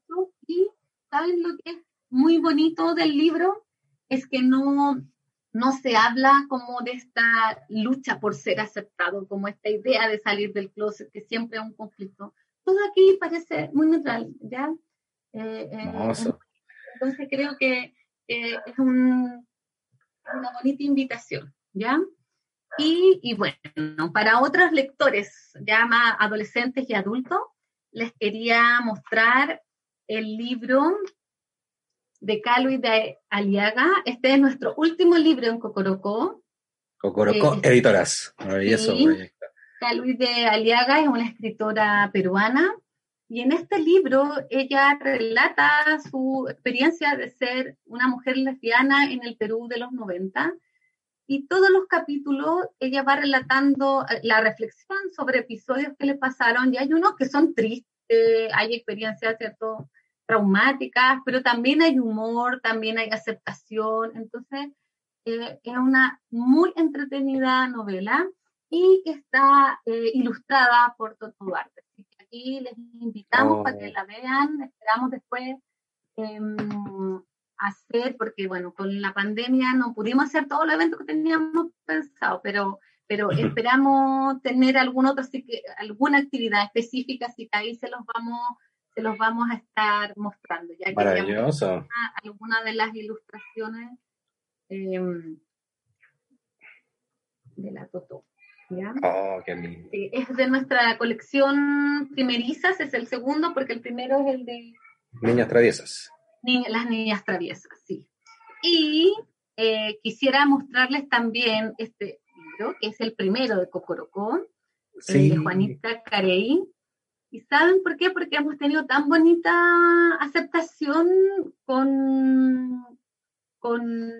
Y ¿saben lo que es muy bonito del libro? Es que no, no se habla como de esta lucha por ser aceptado, como esta idea de salir del closet, que siempre es un conflicto. Todo aquí parece muy neutral, ¿ya? Eh, eh, entonces creo que eh, es un- una bonita invitación, ¿ya? Y, y bueno, para otros lectores, ya más adolescentes y adultos, les quería mostrar el libro de Calui de Aliaga. Este es nuestro último libro en Cocorocó. Cocorocó Eh, Editoras. Maravilloso sí. proyecto. Luis de Aliaga es una escritora peruana y en este libro ella relata su experiencia de ser una mujer lesbiana en el Perú de los 90 y todos los capítulos ella va relatando eh, la reflexión sobre episodios que le pasaron y hay unos que son tristes, hay experiencias, ¿cierto? Traumáticas, pero también hay humor, también hay aceptación, entonces eh, es una muy entretenida novela y que está eh, ilustrada por Toto Duarte. Así que aquí les invitamos Oh. para que la vean, esperamos después em, hacer, porque bueno, con la pandemia no pudimos hacer todos los eventos que teníamos pensado, pero, pero esperamos tener algún otro, así que, alguna actividad específica, así que ahí se los vamos, se los vamos a estar mostrando, ya Maravilloso. algunas de las ilustraciones em, de la Totó. ¿ya? Oh, qué lindo. Sí, es de nuestra colección primerizas, es el segundo, porque el primero es el de Niñas traviesas. Las niñas traviesas, sí. Y eh, quisiera mostrarles también este libro, que es el primero de Cocorocó, el Sí. de Juanita Carey. ¿Y saben por qué? Porque hemos tenido tan bonita aceptación con, con,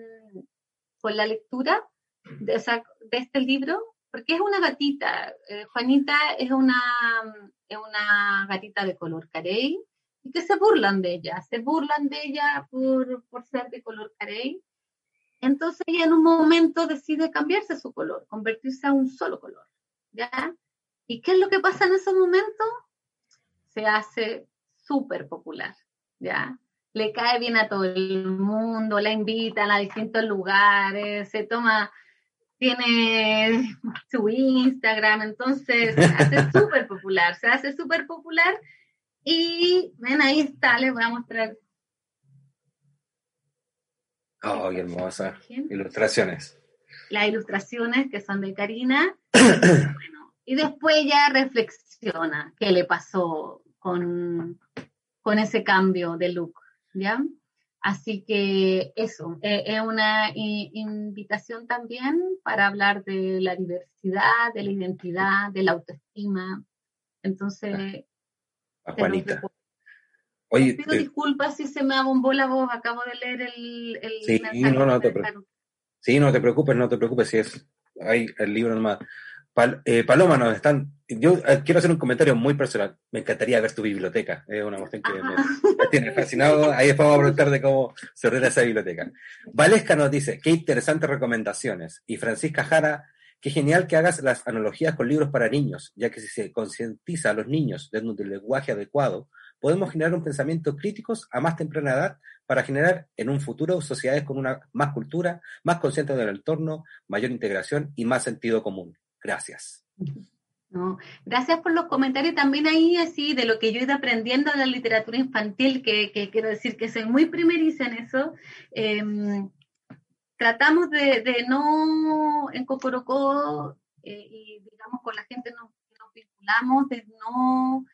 con la lectura de, este libro, porque es una gatita. Eh, Juanita es una, es una gatita de color carey y que se burlan de ella, se burlan de ella por, por ser de color carey. Entonces ella en un momento decide cambiarse su color, convertirse a un solo color. ¿Ya? ¿Y qué es lo que pasa en ese momento? Se hace súper popular, ¿ya? Le cae bien a todo el mundo, la invitan a distintos lugares, se toma, tiene <laughs> su Instagram, entonces se hace <laughs> súper popular, se hace súper popular y ven ahí está, les voy a mostrar. Oh, qué hermosa. Ilustraciones. las ilustraciones que son de Karina. <coughs> Bueno, y después ella reflexiona qué le pasó con, con ese cambio de look, ¿ya? Así que eso, eh, es una i- invitación también para hablar de la diversidad, de la identidad, de la autoestima. Entonces, A te los Juanita. Oye, pido te- disculpas si se me abombó la voz, acabo de leer el, el Sí, no, no te dejaron. sí, no te preocupes, no te preocupes si es hay el libro nomás. Pal- eh, Paloma, nos están. Yo eh, quiero hacer un comentario muy personal. Me encantaría ver tu biblioteca. Es una cuestión que me, tiene fascinado. Ahí después vamos a preguntar de cómo se ordena esa biblioteca. Valesca nos dice: Qué interesantes recomendaciones. Y Francisca Jara, qué genial que hagas las analogías con libros para niños, ya que si se concientiza a los niños de un lenguaje adecuado, podemos generar un pensamiento críticos a más temprana edad para generar en un futuro sociedades con una más cultura, más conscientes del entorno, mayor integración y más sentido común. Gracias. No, gracias por los comentarios también ahí, así, de lo que yo he ido aprendiendo de la literatura infantil, que, que quiero decir que soy muy primeriza en eso. Em, tratamos de, de no en Cocorocó, eh, y digamos con la gente nos- nos vinculamos de no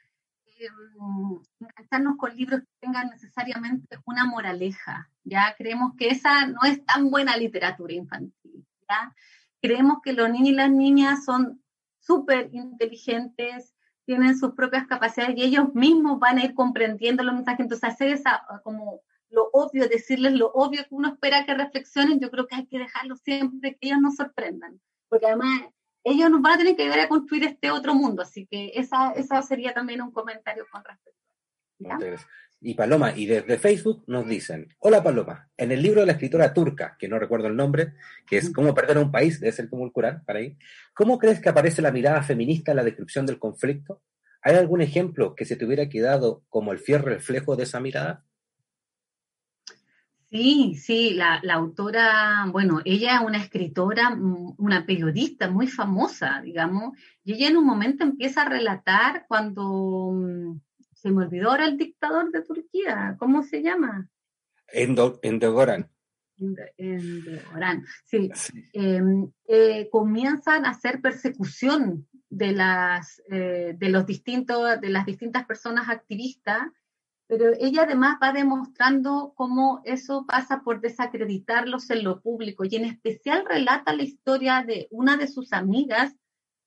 engancharnos con libros que tengan necesariamente una moraleja, ¿ya? Creemos que esa no es tan buena literatura infantil, ¿ya? Creemos que los niños y las niñas son súper inteligentes, tienen sus propias capacidades y ellos mismos van a ir comprendiendo los mensajes. Entonces, hacer esa, como lo obvio, decirles lo obvio que uno espera que reflexionen, yo creo que hay que dejarlo siempre, que ellos nos sorprendan. Porque además ellos nos van a tener que ayudar a construir este otro mundo. Así que esa, esa sería también un comentario con respecto. Y Paloma, y desde Facebook nos dicen, hola Paloma, en el libro de la escritora turca, que no recuerdo el nombre, que es Cómo perder un país, debe ser tumulcular, para ahí, ¿cómo crees que aparece la mirada feminista en la descripción del conflicto? ¿Hay algún ejemplo que se te hubiera quedado como el fiel reflejo de esa mirada? Sí, sí, la, la, autora, bueno, ella es una escritora, mm, una periodista muy famosa, digamos, y ella en un momento empieza a relatar cuando, mm, se me olvidó ahora el dictador de Turquía, ¿cómo se llama? Endogoran. Endogoran, sí. Em, eh, comienzan a hacer persecución de las, eh, de los distintos, de las distintas personas activistas pero ella además va demostrando cómo eso pasa por desacreditarlos en lo público y en especial relata la historia de una de sus amigas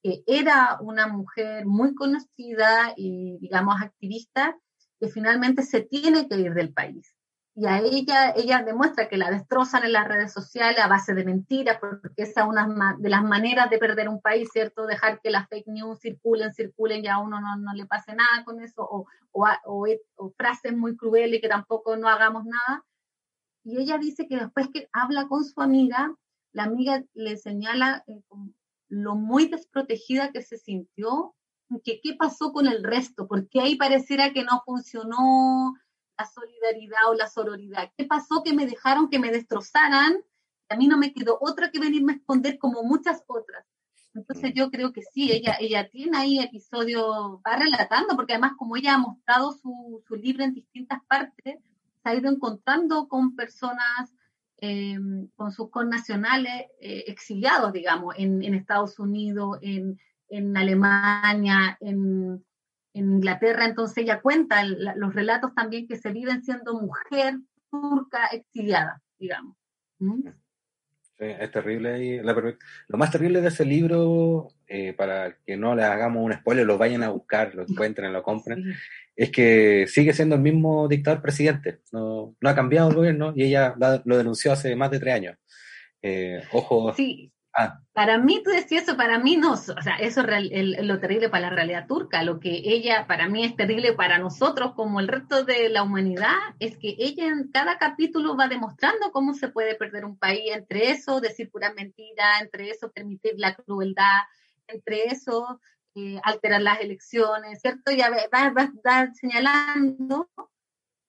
que era una mujer muy conocida y digamos activista que finalmente se tiene que ir del país y a ella, ella demuestra que la destrozan en las redes sociales a base de mentiras, porque esa es una de las maneras de perder un país, ¿cierto? Dejar que las fake news circulen, circulen y a uno no, no le pase nada con eso, o, o, o, frases muy crueles que tampoco no hagamos nada. Y ella dice que después que habla con su amiga, la amiga le señala eh, lo muy desprotegida que se sintió, que qué pasó con el resto, porque ahí pareciera que no funcionó, la solidaridad o la sororidad. ¿Qué pasó que me dejaron que me destrozaran? A mí no me quedó otra que venirme a esconder como muchas otras. Entonces mm. yo creo que sí, ella, ella tiene ahí episodios, va relatando, porque además como ella ha mostrado su, su libro en distintas partes, se ha ido encontrando con personas, eh, con sus connacionales eh, exiliados, digamos, en, Estados Unidos, en, Alemania, en, en Inglaterra, entonces ella cuenta los relatos también que se viven siendo mujer turca exiliada, digamos. ¿Mm? Es terrible. lo más terrible de ese libro, eh, para que no le hagamos un spoiler, lo vayan a buscar, lo encuentren, lo compren, es que sigue siendo el mismo dictador presidente. No, no ha cambiado el gobierno y ella lo denunció hace más de tres años. Eh, ojo, sí. Ah. Para mí, tú decías eso, para mí no, o sea, eso es lo terrible para la realidad turca, lo que ella, para mí es terrible para nosotros como el resto de la humanidad, es que ella en cada capítulo va demostrando cómo se puede perder un país, entre eso decir pura mentira, entre eso permitir la crueldad, entre eso eh, alterar las elecciones, ¿cierto? Ya va, va, va señalando,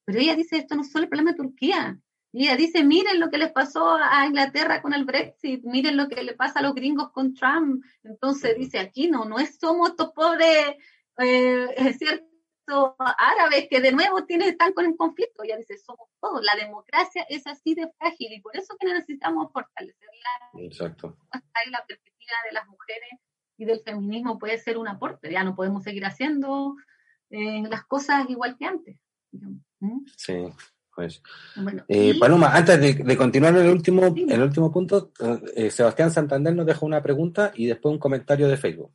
pero ella dice, esto no es solo el problema de Turquía, y ella dice, miren lo que les pasó a Inglaterra con el Brexit, miren lo que le pasa a los gringos con Trump. Entonces dice, aquí no, no es somos estos pobres, eh, es <laughs> cierto, árabes que de nuevo tienen, están con el conflicto. Ella dice, somos todos. La democracia es así de frágil y por eso que necesitamos fortalecerla. Exacto. Ahí la perspectiva de las mujeres y del feminismo puede ser un aporte. Ya no podemos seguir haciendo eh, las cosas igual que antes. Sí. Pues. Eh, Paloma, antes de, continuar en el último, el último punto, eh, Sebastián Santander nos dejó una pregunta y después un comentario de Facebook.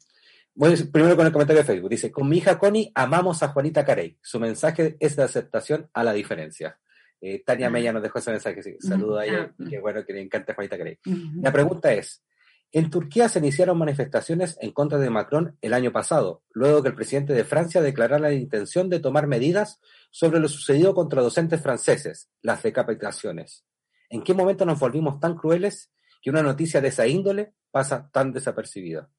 Voy primero con el comentario de Facebook. Dice, con mi hija Connie amamos a Juanita Carey. Su mensaje es de aceptación a la diferencia. Eh, Tania ah. Mella nos dejó ese mensaje. Sí, saludo a ella. Ah, qué bueno que le encanta Juanita Carey. La pregunta es, en Turquía se iniciaron manifestaciones en contra de Macron el año pasado, luego que el presidente de Francia declarara la intención de tomar medidas sobre lo sucedido contra docentes franceses, las decapitaciones. ¿En qué momento nos volvimos tan crueles que una noticia de esa índole pasa tan desapercibida?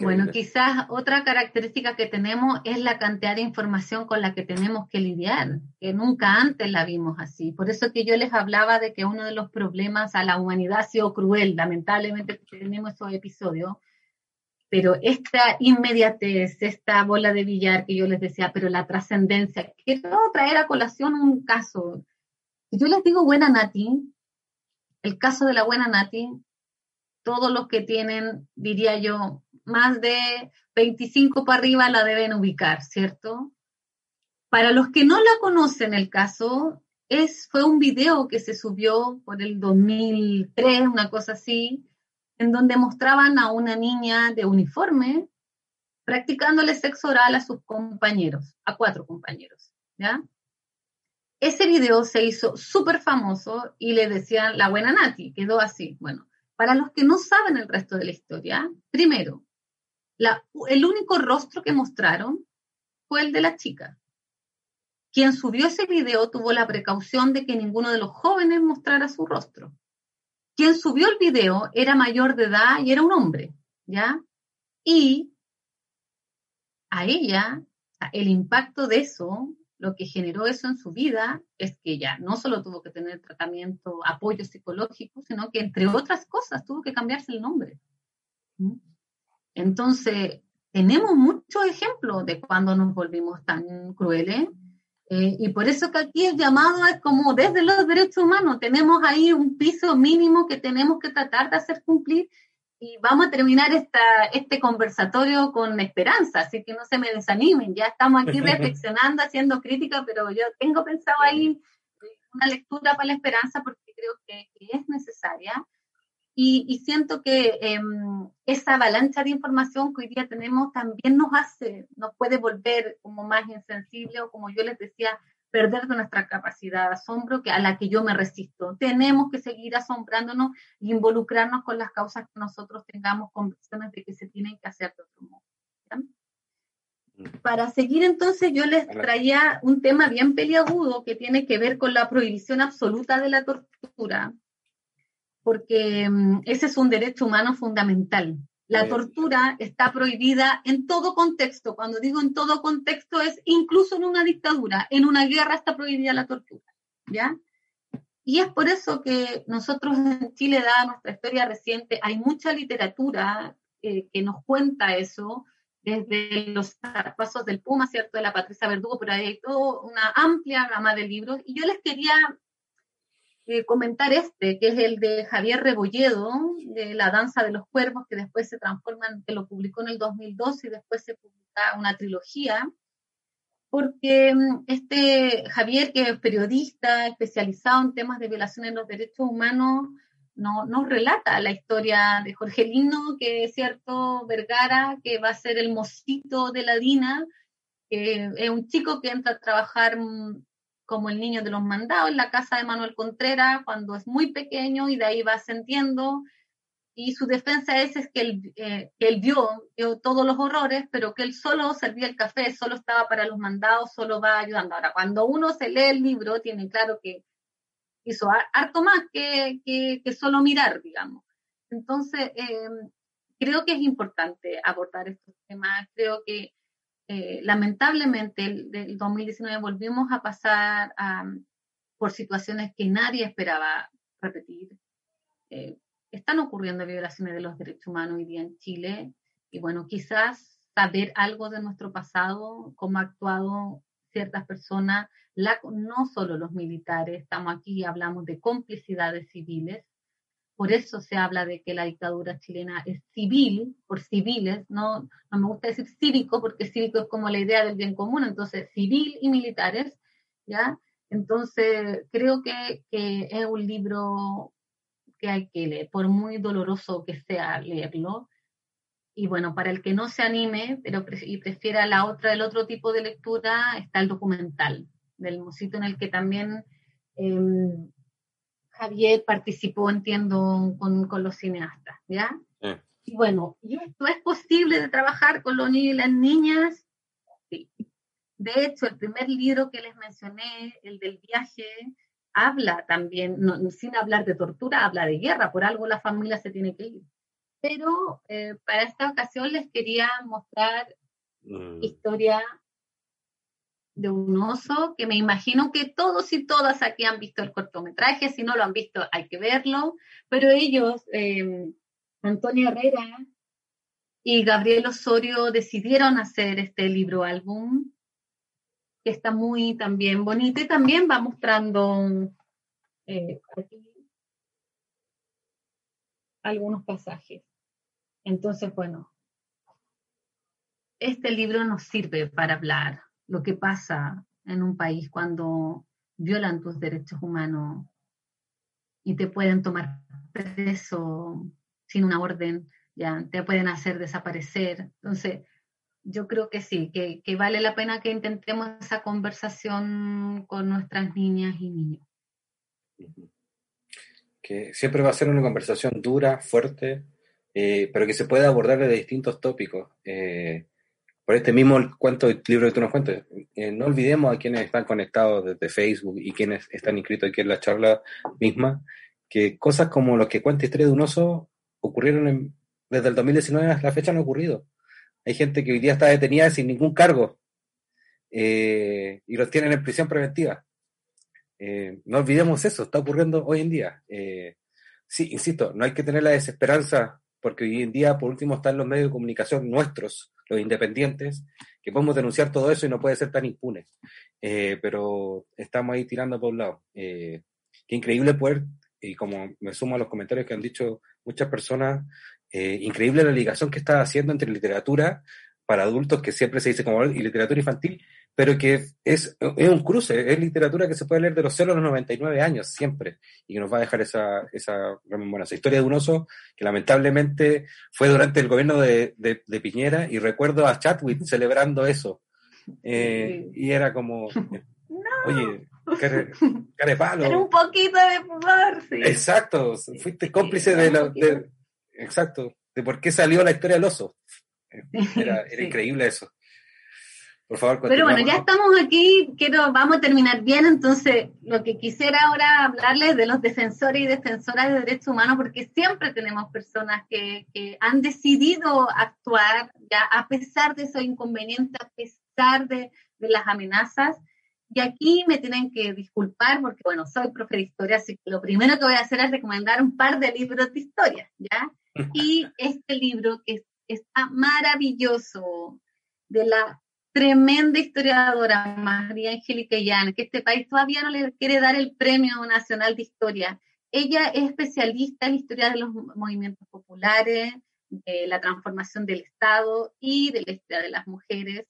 Bueno, quizás otra característica que tenemos es la cantidad de información con la que tenemos que lidiar, que nunca antes la vimos así. Por eso que yo les hablaba de que uno de los problemas a la humanidad ha sido cruel, lamentablemente tenemos esos episodios, pero esta inmediatez, esta bola de billar que yo les decía, pero la trascendencia, quiero traer a colación un caso. yo les digo buena Nati, el caso de la buena Nati, todos los que tienen, diría yo, más de 25 para arriba la deben ubicar, ¿cierto? Para los que no la conocen el caso, es, fue un video que se subió por el 2003, una cosa así, en donde mostraban a una niña de uniforme practicándole sexo oral a sus compañeros, a cuatro compañeros, ¿ya? Ese video se hizo súper famoso y le decían la buena Nati, quedó así. Bueno, para los que no saben el resto de la historia, primero, el único rostro que mostraron fue el de la chica. Quien subió ese video tuvo la precaución de que ninguno de los jóvenes mostrara su rostro. Quien subió el video era mayor de edad y era un hombre, ¿ya? Y a ella, el impacto de eso, lo que generó eso en su vida es que ella no solo tuvo que tener tratamiento, apoyo psicológico, sino que entre otras cosas tuvo que cambiarse el nombre. Entonces, tenemos muchos ejemplos de cuando nos volvimos tan crueles. Eh, y por eso que aquí el llamado es como desde los derechos humanos, tenemos ahí un piso mínimo que tenemos que tratar de hacer cumplir y vamos a terminar esta, este conversatorio con esperanza, así que no se me desanimen, ya estamos aquí <laughs> reflexionando, haciendo crítica, pero yo tengo pensado ahí una lectura para la esperanza porque creo que, es necesaria. Y, y siento que em, esa avalancha de información que hoy día tenemos también nos hace, nos puede volver como más insensible o como yo les decía, perder de nuestra capacidad de asombro que a la que yo me resisto. Tenemos que seguir asombrándonos e involucrarnos con las causas que nosotros tengamos convicciones de que se tienen que hacer de otro modo. Mm. Para seguir entonces yo les traía un tema bien peliagudo que tiene que ver con la prohibición absoluta de la tortura, porque mm, ese es un derecho humano fundamental. La tortura está prohibida en todo contexto. Cuando digo en todo contexto es incluso en una dictadura. En una guerra está prohibida la tortura. ¿Ya? Y es por eso que nosotros en Chile, dada nuestra historia reciente, hay mucha literatura eh, que nos cuenta eso, desde los pasos del Puma, ¿cierto? De la Patricia Verdugo, pero hay toda una amplia gama de libros. Y yo les quería eh, comentar este, que es el de Javier Rebolledo, de La Danza de los Cuervos, que después se transforma, que lo publicó en el 2012 y después se publica una trilogía, porque mm, este Javier, que es periodista especializado en temas de violación de los derechos humanos, no, nos relata la historia de Jorgelino, que es cierto, Vergara, que va a ser el mosquito de la Dina, que es un chico que entra a trabajar mm, como el niño de los mandados en la casa de Manuel Contreras cuando es muy pequeño y de ahí va ascendiendo. Y su defensa es, es que, él, eh, que él vio, vio todos los horrores, pero que él solo servía el café, solo estaba para los mandados, solo va ayudando. Ahora, cuando uno se lee el libro, tiene claro que hizo harto más que, que, solo mirar, digamos. Entonces, eh, creo que es importante abordar estos temas. Creo que eh, lamentablemente el, del 2019 volvimos a pasar por situaciones que nadie esperaba repetir. Eh, están ocurriendo violaciones de los derechos humanos hoy día en Chile y bueno, quizás saber algo de nuestro pasado, cómo ha actuado ciertas personas, no solo los militares, estamos aquí y hablamos de complicidades civiles, por eso se habla de que la dictadura chilena es civil, por civiles, no, no me gusta decir cívico, porque cívico es como la idea del bien común, entonces civil y militares, ¿ya? Entonces creo que, que es un libro que hay que leer, por muy doloroso que sea leerlo. Y bueno, para el que no se anime pero y prefiera la otra, el otro tipo de lectura, está el documental del Mosito en el que también em, Javier participó, entiendo, con, con los cineastas, ¿ya? Y bueno, ¿y esto es posible de trabajar con los niños y las niñas? Sí. De hecho, el primer libro que les mencioné, el del viaje, habla también, no, sin hablar de tortura, habla de guerra, por algo la familia se tiene que ir. Pero eh, para esta ocasión les quería mostrar mm. historia de un oso, que me imagino que todos y todas aquí han visto el cortometraje, si no lo han visto hay que verlo, pero ellos, eh, Antonio Herrera y Gabriel Osorio, decidieron hacer este libro álbum, que está muy también bonito y también va mostrando eh, aquí algunos pasajes. Entonces, bueno, este libro nos sirve para hablar lo que pasa en un país cuando violan tus derechos humanos y te pueden tomar preso sin una orden, ya te pueden hacer desaparecer. Entonces, yo creo que sí, que, que, vale la pena que intentemos esa conversación con nuestras niñas y niños. Que siempre va a ser una conversación dura, fuerte, eh, pero que se puede abordar de distintos tópicos. Eh, por este mismo cuento, libro que tú nos cuentas, eh, no olvidemos a quienes están conectados desde Facebook y quienes están inscritos aquí en la charla misma, que cosas como los que cuenta Historia de un oso ocurrieron desde el 2019 hasta la fecha han ocurrido. Hay gente que hoy día está detenida sin ningún cargo eh, y los tienen en prisión preventiva. Eh, no olvidemos eso, está ocurriendo hoy en día. sí, insisto, no hay que tener la desesperanza porque hoy en día, por último, están los medios de comunicación nuestros, los independientes, que podemos denunciar todo eso y no puede ser tan impune. Eh, pero estamos ahí tirando por un lado. Eh, qué increíble poder, y como me sumo a los comentarios que han dicho muchas personas, eh, increíble la ligación que está haciendo entre literatura para adultos, que siempre se dice como y literatura infantil, pero que es, es un cruce, es literatura que se puede leer de los 0 a los 99 años, siempre, y que nos va a dejar esa, esa esa historia de un oso que lamentablemente fue durante el gobierno de, de, Piñera, y recuerdo a Chatwin <laughs> celebrando eso, eh, y era como, <laughs> oye, care, palo. Era un poquito de pudor, sí. Exacto, fuiste cómplice de, lo, de, exacto, de por qué salió la historia del oso. <laughs> Era, era increíble eso. Por favor, Pero bueno, ya estamos aquí, quiero, vamos a terminar bien, entonces lo que quisiera ahora hablarles de los defensores y defensoras de derechos humanos, porque siempre tenemos personas que, que han decidido actuar ya a pesar de esos inconvenientes, a pesar de, de, las amenazas. Y aquí me tienen que disculpar porque, bueno, soy profe de historia, así que lo primero que voy a hacer es recomendar un par de libros de historia, ¿ya? <laughs> Y este libro que está maravilloso, de la tremenda historiadora María Angélica Llán, que este país todavía no le quiere dar el Premio Nacional de Historia. Ella es especialista en historia de los movimientos populares, de la transformación del Estado y de la historia de las mujeres.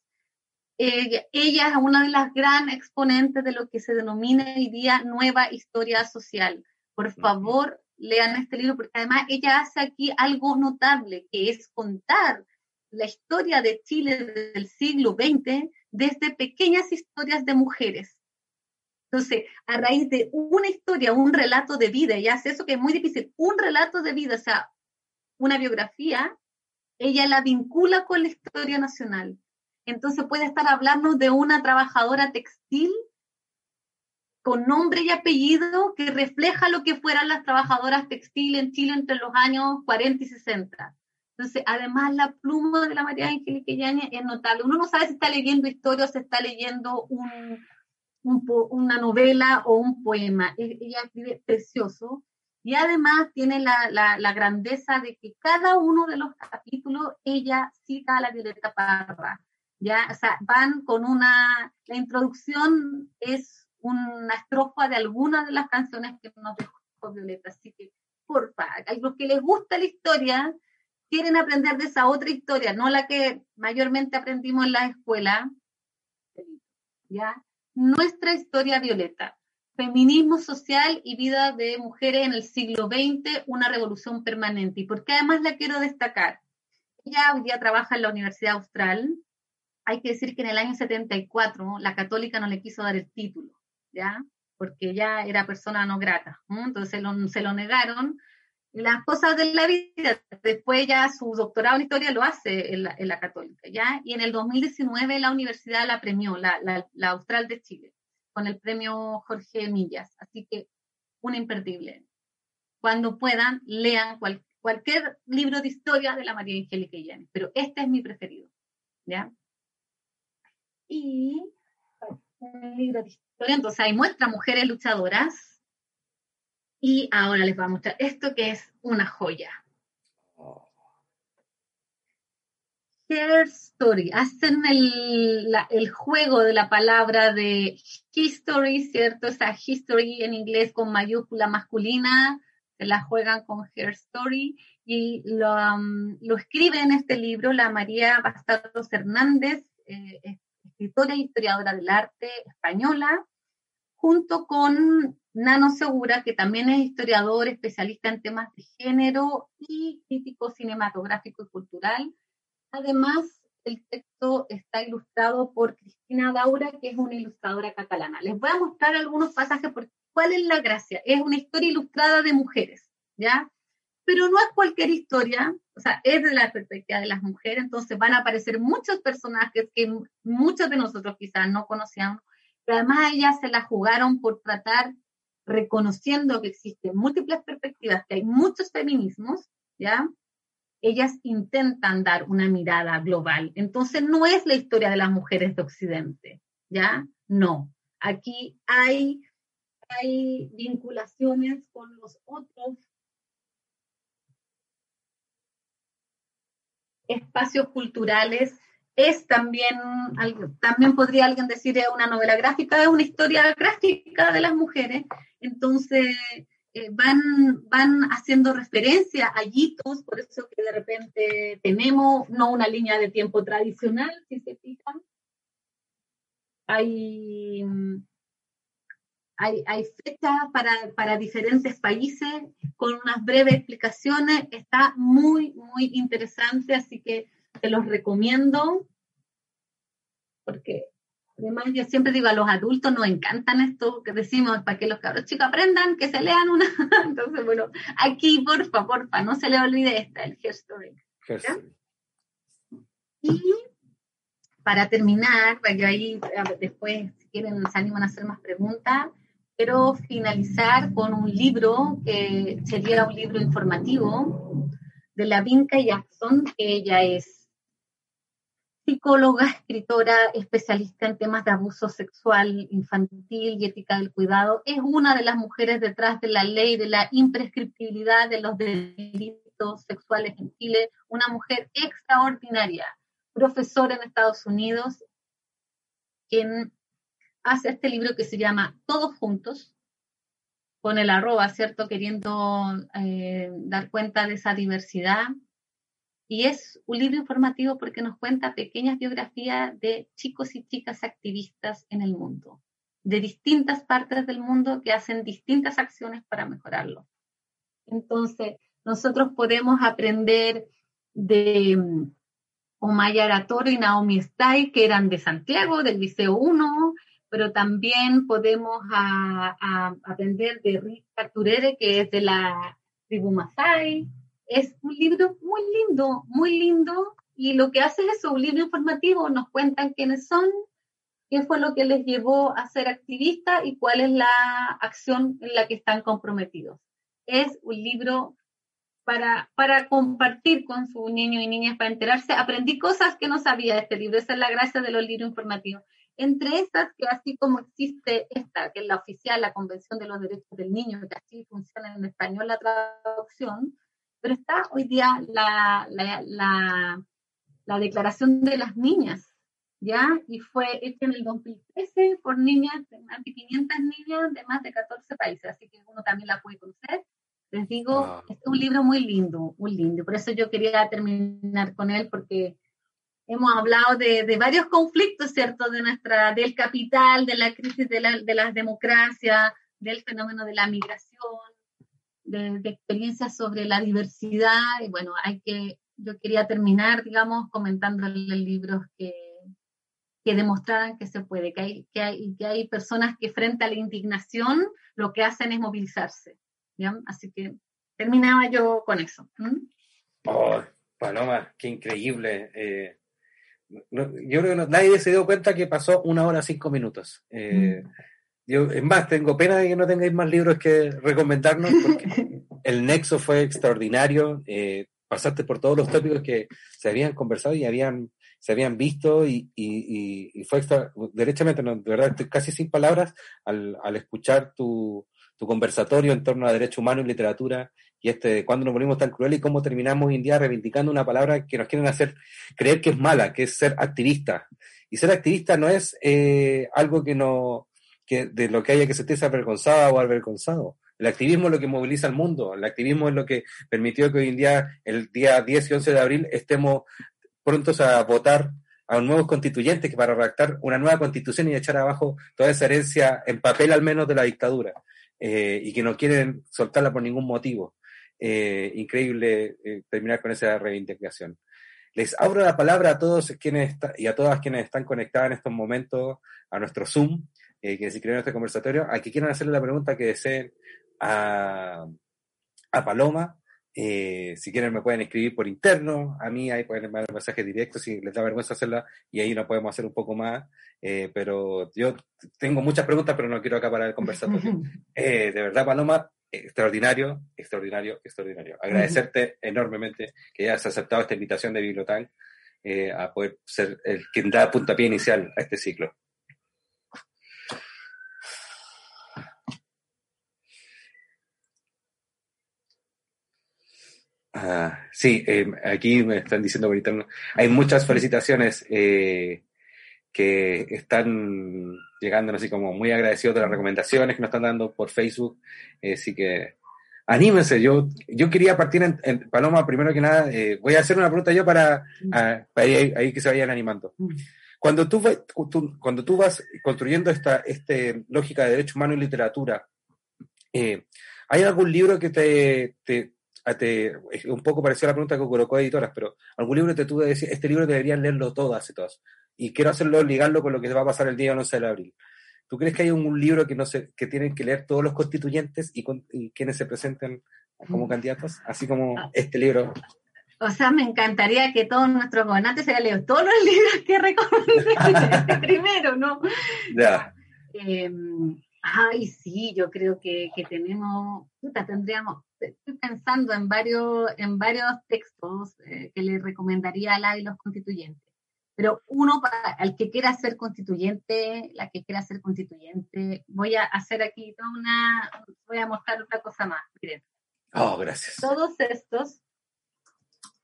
Ella, ella, es una de las gran exponentes de lo que se denomina hoy día nueva historia social. Por favor, lean este libro, porque además ella hace aquí algo notable, que es contar la historia de Chile del siglo XX desde pequeñas historias de mujeres. Entonces, a raíz de una historia, un relato de vida, ella hace eso que es muy difícil, un relato de vida, o sea, una biografía, ella la vincula con la historia nacional. Entonces puede estar hablando de una trabajadora textil con nombre y apellido que refleja lo que fueran las trabajadoras textiles en Chile entre los años 40 y 60. Entonces, además, la pluma de la María Angélica Yáñez es notable. Uno no sabe si está leyendo historia o si está leyendo un, una novela o un poema. E, ella escribe precioso. Y además tiene la, la, la, grandeza de que cada uno de los capítulos ella cita a la Violeta Parra. ¿ya? O sea, van con una... La introducción es una estrofa de algunas de las canciones que nos dejó Violeta. Así que, porfa, a los que les gusta la historia, quieren aprender de esa otra historia, no la que mayormente aprendimos en la escuela, ¿ya? Nuestra historia violeta, feminismo social y vida de mujeres en el siglo XX, una revolución permanente. Y porque además la quiero destacar. Ella hoy día trabaja en la Universidad Austral. Hay que decir que en el año 74 la católica no le quiso dar el título, ¿ya? Porque ella era persona no grata. Entonces se lo negaron las cosas de la vida. Después ya su doctorado en historia lo hace en la, católica, ¿ya? Y en el 2019 la universidad la premió, la, la, Austral de Chile, con el premio Jorge Millas. Así que un imperdible. Cuando puedan, lean cualquier libro de historia de la María Angélica Illanes, pero este es mi preferido, ¿ya? Y un libro de historia, entonces ahí muestra mujeres luchadoras, y ahora les voy a mostrar esto que es una joya. Hair Story. Hacen el, juego de la palabra de history, ¿cierto? O sea, history en inglés con mayúscula masculina se la juegan con Her Story y lo, um, lo escribe en este libro la María Bastardos Hernández, eh, escritora e historiadora del arte española, junto con Nano Segura, que también es historiador, especialista en temas de género y crítico cinematográfico y cultural. Además, el texto está ilustrado por Cristina Daura, que es una ilustradora catalana. Les voy a mostrar algunos pasajes porque ¿cuál es la gracia? Es una historia ilustrada de mujeres, ¿ya? Pero no es cualquier historia, o sea, es de la perspectiva de las mujeres, entonces van a aparecer muchos personajes que muchos de nosotros quizás no conocíamos, pero además ellas se la jugaron por tratar, reconociendo que existen múltiples perspectivas, que hay muchos feminismos, ¿ya? Ellas intentan dar una mirada global. Entonces no es la historia de las mujeres de Occidente, ¿ya? No. Aquí hay, hay vinculaciones con los otros espacios culturales es también, también podría alguien decir, es una novela gráfica, es una historia gráfica de las mujeres. Entonces, eh, van, van haciendo referencia a hitos, por eso que de repente tenemos no una línea de tiempo tradicional, si se fijan. Hay, hay, hay fechas para, para diferentes países con unas breves explicaciones. Está muy, muy interesante, así que te los recomiendo, porque además yo siempre digo a los adultos nos encantan esto que decimos para que los cabros chicos aprendan, que se lean una. <laughs> Entonces, bueno, aquí porfa, porfa, no se le olvide esta, el Hair Story. Y para terminar, para que ahí después, si quieren, se animan a hacer más preguntas, quiero finalizar con un libro que sería un libro informativo de la Vinca Jackson, que ella es psicóloga, escritora, especialista en temas de abuso sexual infantil y ética del cuidado, es una de las mujeres detrás de la ley de la imprescriptibilidad de los delitos sexuales en Chile, una mujer extraordinaria, profesora en Estados Unidos, quien hace este libro que se llama Todos Juntos, con el arroba, ¿cierto? Queriendo eh, dar cuenta de esa diversidad y es un libro informativo porque nos cuenta pequeñas biografías de chicos y chicas activistas en el mundo, de distintas partes del mundo que hacen distintas acciones para mejorarlo. Entonces, nosotros podemos aprender de mm, Omaya Aratoro y Naomi Stay, que eran de Santiago, del Liceo 1, pero también podemos aprender de Rick Carturere, que es de la tribu Masai, es un libro muy lindo, muy lindo, y lo que hace es un libro informativo, nos cuentan quiénes son, qué fue lo que les llevó a ser activistas y cuál es la acción en la que están comprometidos. Es un libro para, para compartir con su niño y niñas, para enterarse. Aprendí cosas que no sabía de este libro, esa es la gracia de los libros informativos. Entre estas, que así como existe esta, que es la oficial, la Convención de los Derechos del Niño, que así funciona en español la traducción, pero está hoy día la, la, la, Declaración de las Niñas, ¿ya? Y fue hecha en el 2013 por niñas, más de 500 niñas de más de 14 países, así que uno también la puede conocer. Les digo, es un libro muy lindo, muy lindo. Por eso yo quería terminar con él, porque hemos hablado de, de, varios conflictos, ¿cierto? De nuestra, del capital, de la crisis de, la, de las democracias, del fenómeno de la migración, de, experiencias sobre la diversidad y bueno, hay que, yo quería terminar, digamos, comentándole libros que, que demostraran que se puede, que hay, que, hay, que hay personas que frente a la indignación lo que hacen es movilizarse. Así que terminaba yo con eso. Oh, Paloma, qué increíble. Eh, yo creo que nadie se dio cuenta que pasó una hora cinco minutos. Eh, yo, es más, tengo pena de que no tengáis más libros que recomendarnos, porque <laughs> el nexo fue extraordinario. Eh, pasaste por todos los tópicos que se habían conversado y habían, se habían visto, y, y, y fue extra, derechamente, de verdad, estoy casi sin palabras al, al escuchar tu, tu conversatorio en torno a derecho humano y literatura y este cuando nos volvimos tan crueles y cómo terminamos hoy en día reivindicando una palabra que nos quieren hacer creer que es mala, que es ser activista. Y ser activista no es eh, algo que no, que de lo que haya que sentirse avergonzada o avergonzado. El activismo es lo que moviliza al mundo, el activismo es lo que permitió que hoy en día, el día 10 y 11 de abril, estemos prontos a votar a nuevos constituyentes que para redactar una nueva constitución y echar abajo toda esa herencia en papel al menos de la dictadura eh, y que no quieren soltarla por ningún motivo. Eh, increíble eh, terminar con esa reivindicación. Les abro la palabra a todos quienes y a todas quienes están conectadas en estos momentos a nuestro Zoom, que se inscribieron en este conversatorio, a que quieran hacerle la pregunta que deseen a, a Paloma, eh, si quieren me pueden escribir por interno, a mí ahí pueden mandar mensajes directos si les da vergüenza hacerla y ahí nos podemos hacer un poco más. Eh, pero yo tengo muchas preguntas, pero no quiero acabar el conversatorio. <laughs> Eh, de verdad, Paloma, extraordinario, extraordinario, extraordinario. Agradecerte enormemente que hayas aceptado esta invitación de Bibliotal a poder ser el quien da puntapié inicial a este ciclo. Ah, sí, eh, aquí me están diciendo interno. Hay muchas felicitaciones eh, que están llegando, así como muy agradecidos de las recomendaciones que nos están dando por Facebook. Eh, así que anímense. Yo, yo quería partir en, Paloma, primero que nada, voy a hacer una pregunta yo para, ah, ahí, que se vayan animando. Cuando tú, cuando tú vas construyendo esta este lógica de derecho humano y literatura, ¿hay algún libro que te, te un poco pareció la pregunta que colocó Editoras, pero algún libro te tuve decir, este libro deberían leerlo todas y todos. Y quiero hacerlo, ligarlo con lo que va a pasar el día 11 de abril. ¿Tú crees que hay un, libro que no se, que tienen que leer todos los constituyentes y, quienes se presenten como mm. candidatos? Así como ah. este libro. O sea, me encantaría que todos nuestros gobernantes se leído todos los <laughs> libros que recomendé <laughs> primero, ¿no? Ya. Em, ay, sí, yo creo que, que tenemos, puta, tendríamos, estoy pensando en varios, en varios textos eh, que le recomendaría a la y los constituyentes. Pero uno, para el que quiera ser constituyente, la que quiera ser constituyente, voy a hacer aquí toda una, voy a mostrar otra cosa más. Miren. Oh, gracias. Todos estos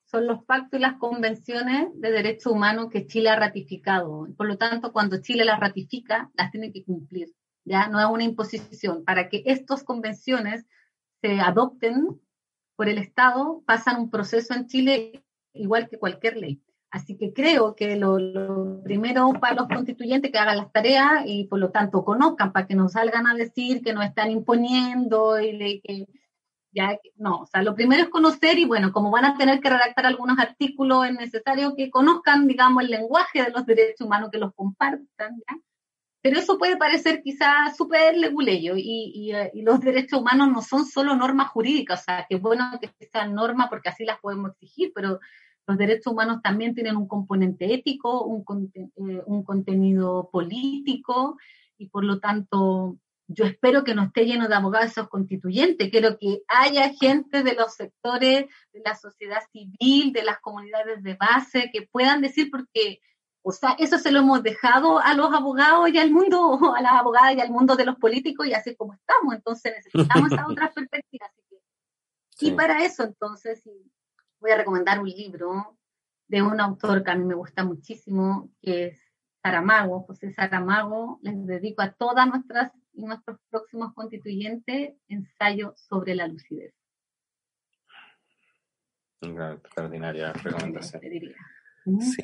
son los pactos y las convenciones de derechos humanos que Chile ha ratificado. Por lo tanto, cuando Chile las ratifica, las tiene que cumplir. Ya no es una imposición. Para que estas convenciones se adopten por el Estado pasan un proceso en Chile igual que cualquier ley. Así que creo que lo, primero para los constituyentes que hagan las tareas y por lo tanto conozcan para que no salgan a decir que nos están imponiendo y que ya no, o sea, lo primero es conocer y bueno, como van a tener que redactar algunos artículos es necesario que conozcan, digamos, el lenguaje de los derechos humanos, que los compartan, ¿ya? Pero eso puede parecer quizás súper leguleyo y, eh, y, los derechos humanos no son solo normas jurídicas, o sea, que bueno que sean normas porque así las podemos exigir, pero los derechos humanos también tienen un componente ético, un, eh, un contenido político y por lo tanto yo espero que no esté lleno de abogados constituyentes, quiero que haya gente de los sectores de la sociedad civil, de las comunidades de base, que puedan decir, porque o sea, eso se lo hemos dejado a los abogados y al mundo, <laughs> a las abogadas y al mundo de los políticos y así como estamos. Entonces necesitamos esa otra <laughs> perspectiva. Y para eso, entonces, voy a recomendar un libro de un autor que a mí me gusta muchísimo, que es Saramago, José Saramago. Les dedico a todas nuestras y nuestros próximos constituyentes ensayo sobre la lucidez. Una extraordinaria recomendación. Sí.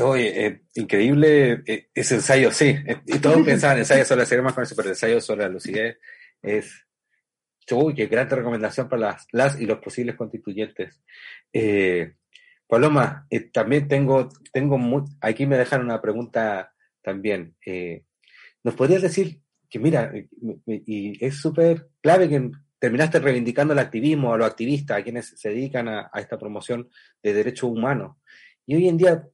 Oye, eh, increíble eh, ese ensayo, sí. Eh, y todos <laughs> pensaban ensayo sobre la más con eso, pero el ensayo sobre la lucidez es. Uy, qué gran recomendación para las, las y los posibles constituyentes. Paloma, también tengo, tengo aquí me dejan una pregunta también. ¿Nos podrías decir que, mira, y es súper clave que terminaste reivindicando el activismo, a los activistas, a quienes se dedican a, a esta promoción de derechos humanos? Y hoy en día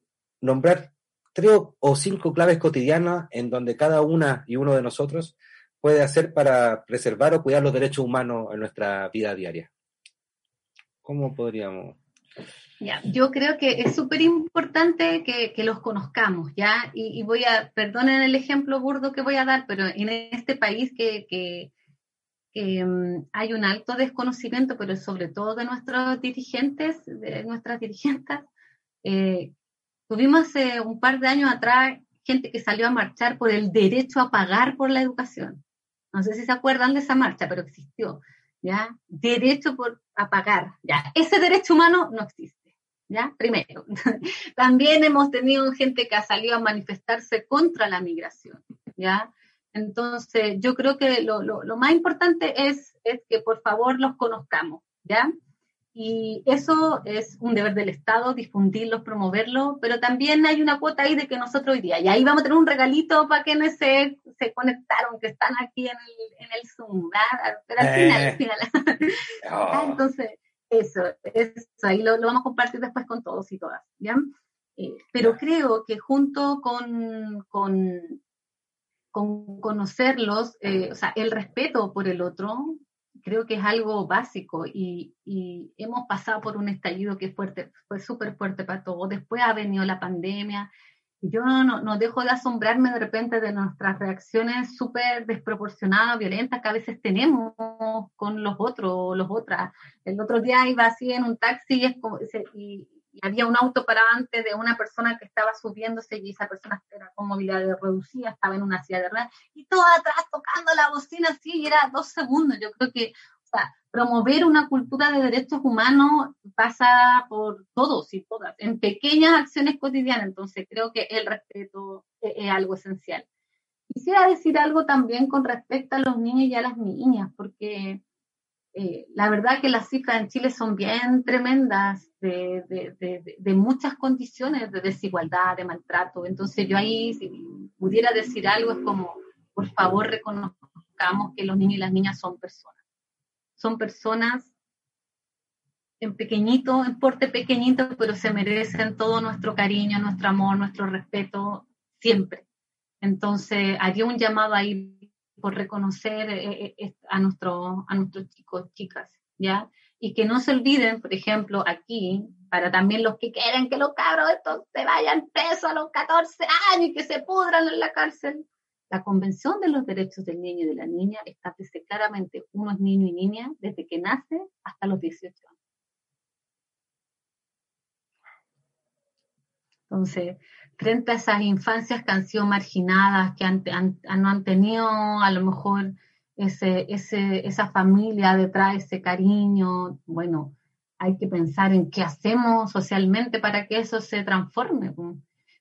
nombrar tres o cinco claves cotidianas en donde cada una y uno de nosotros puede hacer para preservar o cuidar los derechos humanos en nuestra vida diaria. ¿Cómo podríamos? Ya, yo creo que es súper importante que, los conozcamos, ¿ya? Y, voy a, perdonen el ejemplo burdo que voy a dar, pero en este país que, que, mm, hay un alto desconocimiento, pero sobre todo de nuestros dirigentes, de nuestras dirigentes, eh, Tuvimos hace un par de años atrás gente que salió a marchar por el derecho a pagar por la educación. No sé si se acuerdan de esa marcha, pero existió. ¿ya? Derecho por, a pagar, ¿ya? Ese derecho humano no existe, ¿ya? Primero. <laughs> También hemos tenido gente que ha salido a manifestarse contra la migración, ¿ya? Entonces, yo creo que lo, lo, lo más importante es, es que por favor los conozcamos, ¿ya? Y eso es un deber del Estado, difundirlos, promoverlos, pero también hay una cuota ahí de que nosotros hoy día, y ahí vamos a tener un regalito para quienes se, se conectaron, que están aquí en el, en el Zoom, ¿verdad? pero al final, al Eh. final. <laughs> Oh. Ah, Entonces, eso, eso ahí lo, lo vamos a compartir después con todos y todas, ¿ya? Eh, pero Ya. creo que junto con, con, con conocerlos, eh, o sea, el respeto por el otro, creo que es algo básico y, y hemos pasado por un estallido que fuerte, fue súper fuerte para todos. Después ha venido la pandemia y yo no, no dejo de asombrarme de repente de nuestras reacciones súper desproporcionadas, violentas que a veces tenemos con los otros los otras. El otro día iba así en un taxi y, es como- y- había un auto para antes de una persona que estaba subiéndose y esa persona era con movilidad reducida, estaba en una silla de ruedas y todo atrás tocando la bocina así y era dos segundos. Yo creo que o sea, promover una cultura de derechos humanos pasa por todos y todas, en pequeñas acciones cotidianas. Entonces creo que el respeto es, es algo esencial. Quisiera decir algo también con respecto a los niños y a las niñas, porque eh, la verdad que las cifras en Chile son bien tremendas de, de, de, de, muchas condiciones de desigualdad, de maltrato. Entonces yo ahí, si pudiera decir algo, es como, por favor, reconozcamos que los niños y las niñas son personas. Son personas en pequeñito, en porte pequeñito, pero se merecen todo nuestro cariño, nuestro amor, nuestro respeto, siempre. Entonces, haría un llamado ahí por reconocer eh, eh, a, nuestro, a nuestros chicos, chicas, ¿ya? Y que no se olviden, por ejemplo, aquí, para también los que quieren que los cabros se vayan presos a los 14 años y que se pudran en la cárcel. La Convención de los Derechos del Niño y de la Niña establece claramente uno es niño y niña desde que nace hasta los 18 años. Entonces, frente a esas infancias que han sido marginadas, que han, han, no han tenido a lo mejor ese, ese, esa familia detrás, ese cariño, bueno, hay que pensar en qué hacemos socialmente para que eso se transforme.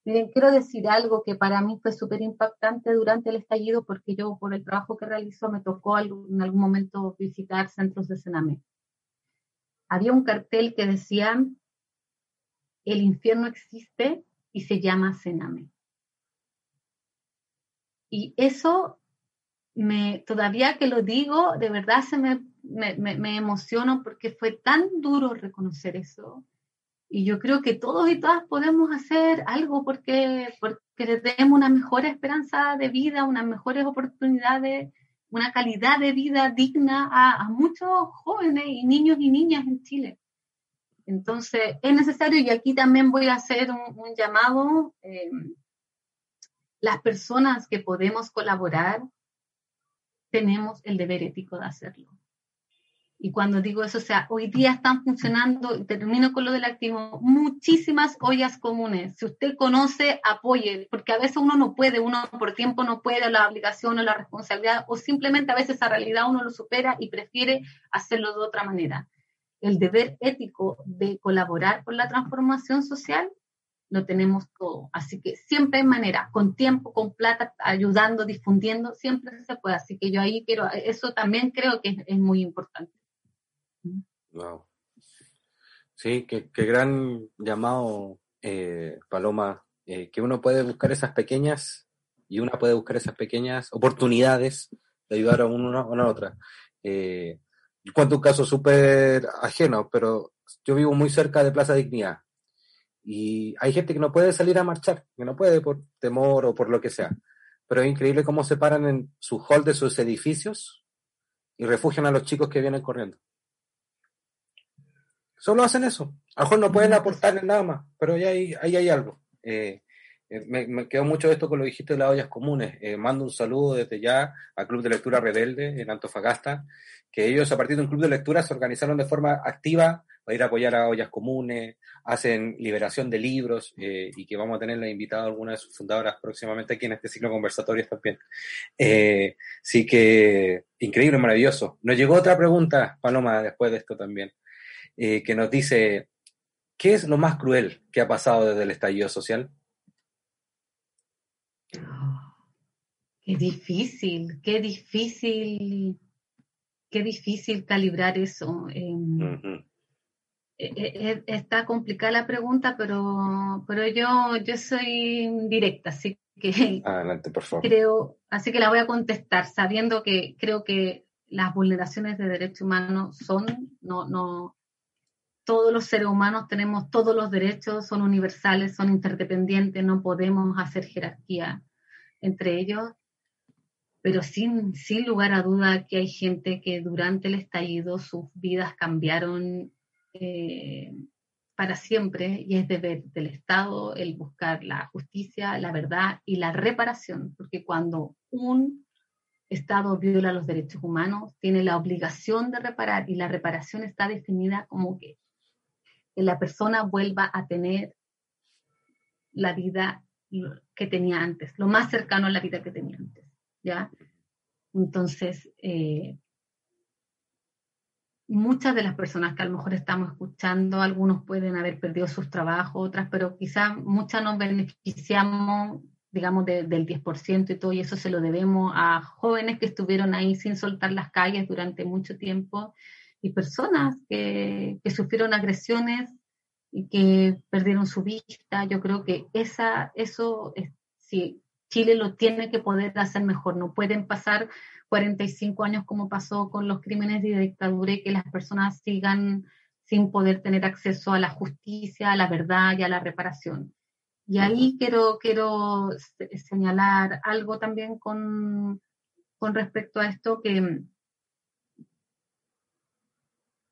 Miren, quiero decir algo que para mí fue súper impactante durante el estallido, porque yo por el trabajo que realizó me tocó en algún momento visitar centros de Sename. Había un cartel que decía, el infierno existe y se llama Sename. Y eso, me, todavía que lo digo, de verdad se me, me, me, emociono porque fue tan duro reconocer eso. Y yo creo que todos y todas podemos hacer algo porque, porque le demos una mejor esperanza de vida, unas mejores oportunidades, una calidad de vida digna a muchos jóvenes y niños y niñas en Chile. Entonces, es necesario, y aquí también voy a hacer un, un llamado, eh, las personas que podemos colaborar, tenemos el deber ético de hacerlo. Y cuando digo eso, o sea, hoy día están funcionando, y termino con lo del activo, muchísimas ollas comunes. Si usted conoce, apoye, porque a veces uno no puede, uno por tiempo no puede, la obligación o la responsabilidad, o simplemente a veces esa realidad uno lo supera y prefiere hacerlo de otra manera el deber ético de colaborar con la transformación social, lo tenemos todo. Así que siempre hay manera, con tiempo, con plata, ayudando, difundiendo, siempre se puede. Así que yo ahí quiero, eso también creo que es, muy importante. Wow. Sí, qué, qué gran llamado, eh, Paloma, eh, que uno puede buscar esas pequeñas y una puede buscar esas pequeñas oportunidades de ayudar a una a la otra. Eh, cuento un caso súper ajeno, pero yo vivo muy cerca de Plaza Dignidad. Y hay gente que no puede salir a marchar, que no puede por temor o por lo que sea. Pero es increíble cómo se paran en su hall de sus edificios y refugian a los chicos que vienen corriendo. Solo hacen eso. A lo mejor no pueden aportarle nada más, pero ya hay, ahí hay algo. Eh, eh, me, me, quedó mucho esto con lo que dijiste de las ollas comunes. Eh, mando un saludo desde ya al Club de Lectura Rebelde en Antofagasta, que ellos a partir de un club de lectura se organizaron de forma activa para ir a apoyar a ollas comunes, hacen liberación de libros eh, y que vamos a tener la invitada a alguna de sus fundadoras próximamente aquí en este ciclo conversatorio también. Eh, sí que increíble, maravilloso. Nos llegó otra pregunta, Paloma, después de esto también, que nos dice, ¿qué es lo más cruel que ha pasado desde el estallido social? Qué difícil, qué difícil, qué difícil calibrar eso. Eh, eh, está complicada la pregunta, pero, pero yo, yo soy directa, así que <laughs> Adelante, por favor. creo, así que la voy a contestar, sabiendo que creo que las vulneraciones de derechos humanos son, no, no, todos los seres humanos tenemos todos los derechos, son universales, son interdependientes, no podemos hacer jerarquía entre ellos pero sin, sin lugar a duda que hay gente que durante el estallido sus vidas cambiaron eh, para siempre y es deber del Estado el buscar la justicia, la verdad y la reparación, porque cuando un Estado viola los derechos humanos, tiene la obligación de reparar y la reparación está definida como que, que la persona vuelva a tener la vida que tenía antes, lo más cercano a la vida que tenía antes. ¿Ya? Entonces, eh, muchas de las personas que a lo mejor estamos escuchando, algunos pueden haber perdido sus trabajos, otras, pero quizás muchas nos beneficiamos, digamos, del 10% y todo, y eso se lo debemos a jóvenes que estuvieron ahí sin soltar las calles durante mucho tiempo y personas que, sufrieron agresiones y que perdieron su vista. Yo creo que esa, eso, es, sí, Chile lo tiene que poder hacer mejor. No pueden pasar 45 años como pasó con los crímenes de dictadura y que las personas sigan sin poder tener acceso a la justicia, a la verdad y a la reparación. Y ahí quiero, quiero señalar algo también con, con respecto a esto, que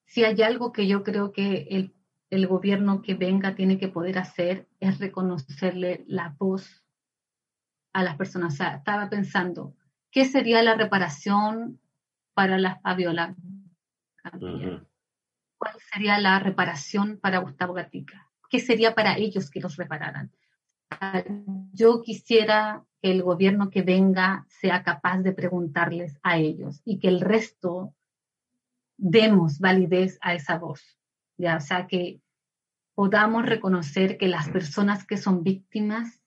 si hay algo que yo creo que el, el gobierno que venga tiene que poder hacer es reconocerle la voz a las personas. O sea, estaba pensando, ¿qué sería la reparación para las Fabiola? ¿Cuál sería la reparación para Gustavo Gatica? ¿Qué sería para ellos que los repararan? Yo quisiera que el gobierno que venga sea capaz de preguntarles a ellos y que el resto demos validez a esa voz. Ya, o sea, que podamos reconocer que las personas que son víctimas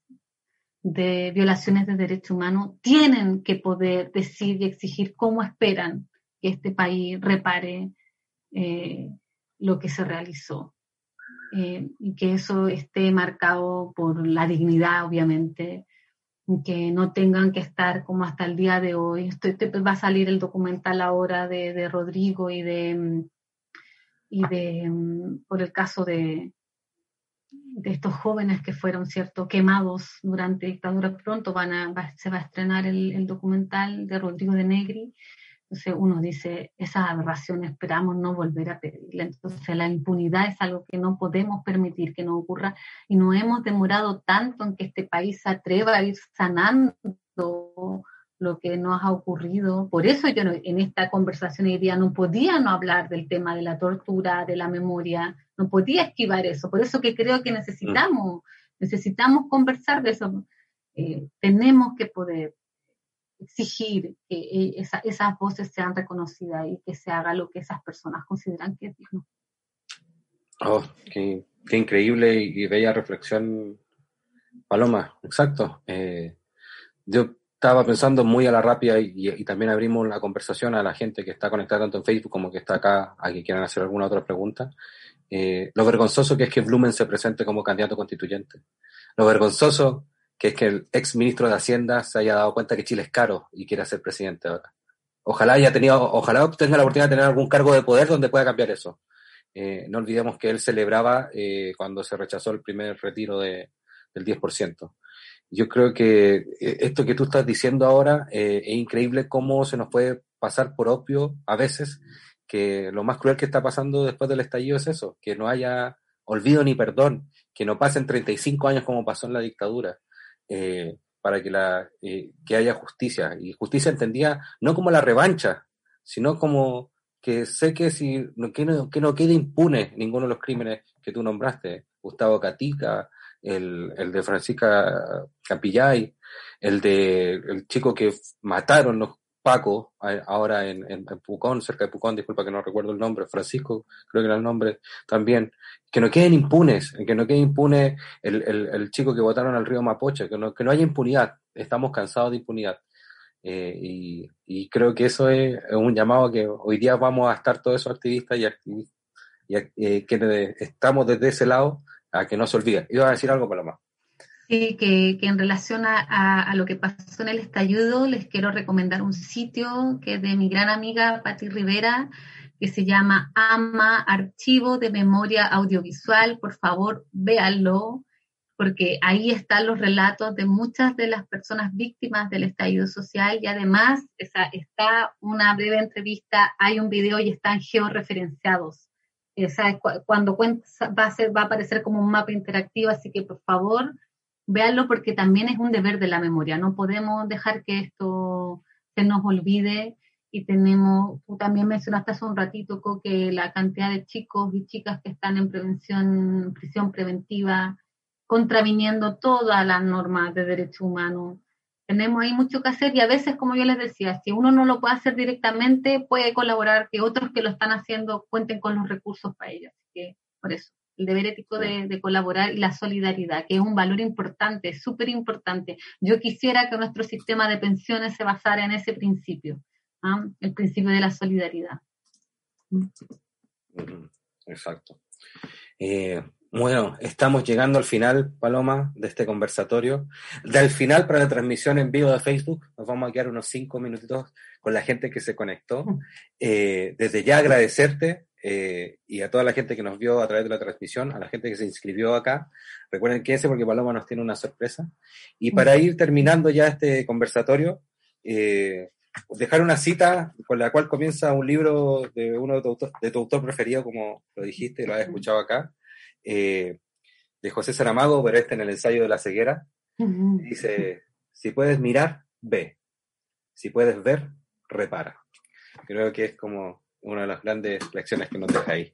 de violaciones de derechos humanos tienen que poder decir y exigir cómo esperan que este país repare eh, lo que se realizó. Eh, y que eso esté marcado por la dignidad, obviamente, que no tengan que estar como hasta el día de hoy. Esto, va a salir el documental ahora de, de Rodrigo y de, y de, por el caso de, de estos jóvenes que fueron, ¿cierto?, quemados durante dictadura. Pronto van a, se va a estrenar el, documental de Rodrigo de Negri. Entonces uno dice, esa aberración esperamos no volver a pedirla. Entonces la impunidad es algo que no podemos permitir que no ocurra y no hemos demorado tanto en que este país se atreva a ir sanando lo que nos ha ocurrido. Por eso yo en esta conversación hoy día no podía no hablar del tema de la tortura, de la memoria, no podía esquivar eso. Por eso que creo que necesitamos, necesitamos conversar de eso. Eh, tenemos que poder exigir que eh, esas voces sean reconocidas y que se haga lo que esas personas consideran que es digno. Oh, qué, increíble y, bella reflexión, Paloma. Exacto. Eh, yo estaba pensando muy a la rápida y, también abrimos la conversación a la gente que está conectada tanto en Facebook como que está acá, a que quieran hacer alguna otra pregunta. Eh, lo vergonzoso que es que Blumen se presente como candidato constituyente. Lo vergonzoso que es que el ex ministro de Hacienda se haya dado cuenta que Chile es caro y quiera ser presidente ahora. Ojalá haya tenido, ojalá tenga la oportunidad de tener algún cargo de poder donde pueda cambiar eso. Eh, no olvidemos que él celebraba eh, cuando se rechazó el primer retiro de, del 10% yo creo que eh, esto que tú estás diciendo ahora eh, es increíble cómo se nos puede pasar por obvio a veces que lo más cruel que está pasando después del estallido es eso, que no haya olvido ni perdón, que no pasen 35 años como pasó en la dictadura. eh, para que, la, eh, que haya justicia. Y justicia entendía no como la revancha, sino como que sé que, si, que, no, que no quede impune ninguno de los crímenes que tú nombraste. Gustavo Catica, el, el de Francisca Capillay, el de el chico que mataron los Paco, ahora en, Pucón, cerca de Pucón, disculpa que no recuerdo el nombre, Francisco, creo que era el nombre también, que no queden impunes, que no quede impune el, el, chico que votaron al río Mapoche, que no, que no haya impunidad, estamos cansados de impunidad. Eh, y, y, creo que eso es un llamado que hoy día vamos a estar todos esos activistas y, y eh, que estamos desde ese lado a que no se olvide. Iba a decir algo, Paloma. Sí, que, que en relación a, a, lo que pasó en el estallido, les quiero recomendar un sitio que es de mi gran amiga Patti Rivera, que se llama AMA, Archivo de Memoria Audiovisual. Por favor, véanlo, porque ahí están los relatos de muchas de las personas víctimas del estallido social y además esa, está una breve entrevista, hay un video y están georreferenciados. Esa, cuando va a, ser, va a aparecer como un mapa interactivo, así que por favor véanlo porque también es un deber de la memoria. No podemos dejar que esto se nos olvide y tenemos, tú también mencionaste hace un ratito que la cantidad de chicos y chicas que están en prevención, prisión preventiva, contraviniendo todas las normas de derechos humanos. Tenemos ahí mucho que hacer y a veces, como yo les decía, si uno no lo puede hacer directamente, puede colaborar que otros que lo están haciendo cuenten con los recursos para ello. Así que por eso el deber ético de, colaborar y la solidaridad, que es un valor importante, súper importante. Yo quisiera que nuestro sistema de pensiones se basara en ese principio, ¿ah? el principio de la solidaridad. Exacto. Eh, bueno, estamos llegando al final, Paloma, de este conversatorio. Del final para la transmisión en vivo de Facebook, nos vamos a quedar unos cinco minutitos con la gente que se conectó. Eh, desde ya agradecerte eh, y a toda la gente que nos vio a través de la transmisión, a la gente que se inscribió acá. Recuerden que ese porque Paloma nos tiene una sorpresa. Y para ir terminando ya este conversatorio, eh, dejar una cita con la cual comienza un libro de uno de tu, autor, de tu autor preferido, como lo dijiste, lo has escuchado acá, eh, de José Saramago, pero este en el ensayo de la ceguera. Dice, si puedes mirar, ve. Si puedes ver, repara. Creo que es como una de las grandes lecciones que nos deja ahí.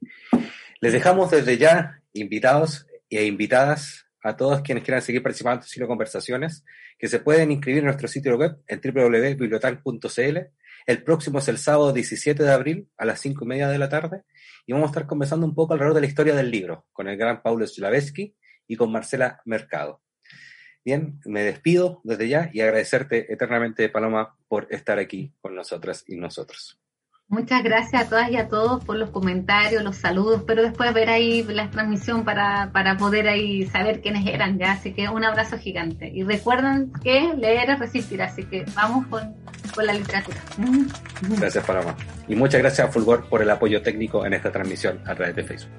Les dejamos desde ya invitados e invitadas a todos quienes quieran seguir participando en Silo Conversaciones, que se pueden inscribir en nuestro sitio web en www.bibliotal.cl. El próximo es el sábado 17 de abril a las 5 y media de la tarde y vamos a estar conversando un poco alrededor de la historia del libro con el gran Paulo Slavetsky y con Marcela Mercado. Bien, me despido desde ya y agradecerte eternamente, Paloma, por estar aquí con nosotras y nosotros. Muchas gracias a todas y a todos por los comentarios, los saludos, pero después ver ahí la transmisión para, para poder ahí saber quiénes eran ya, así que un abrazo gigante. Y recuerden que leer es resistir, así que vamos con, con la literatura. Gracias, Paloma. Y muchas gracias a Fulgor por el apoyo técnico en esta transmisión a través de Facebook.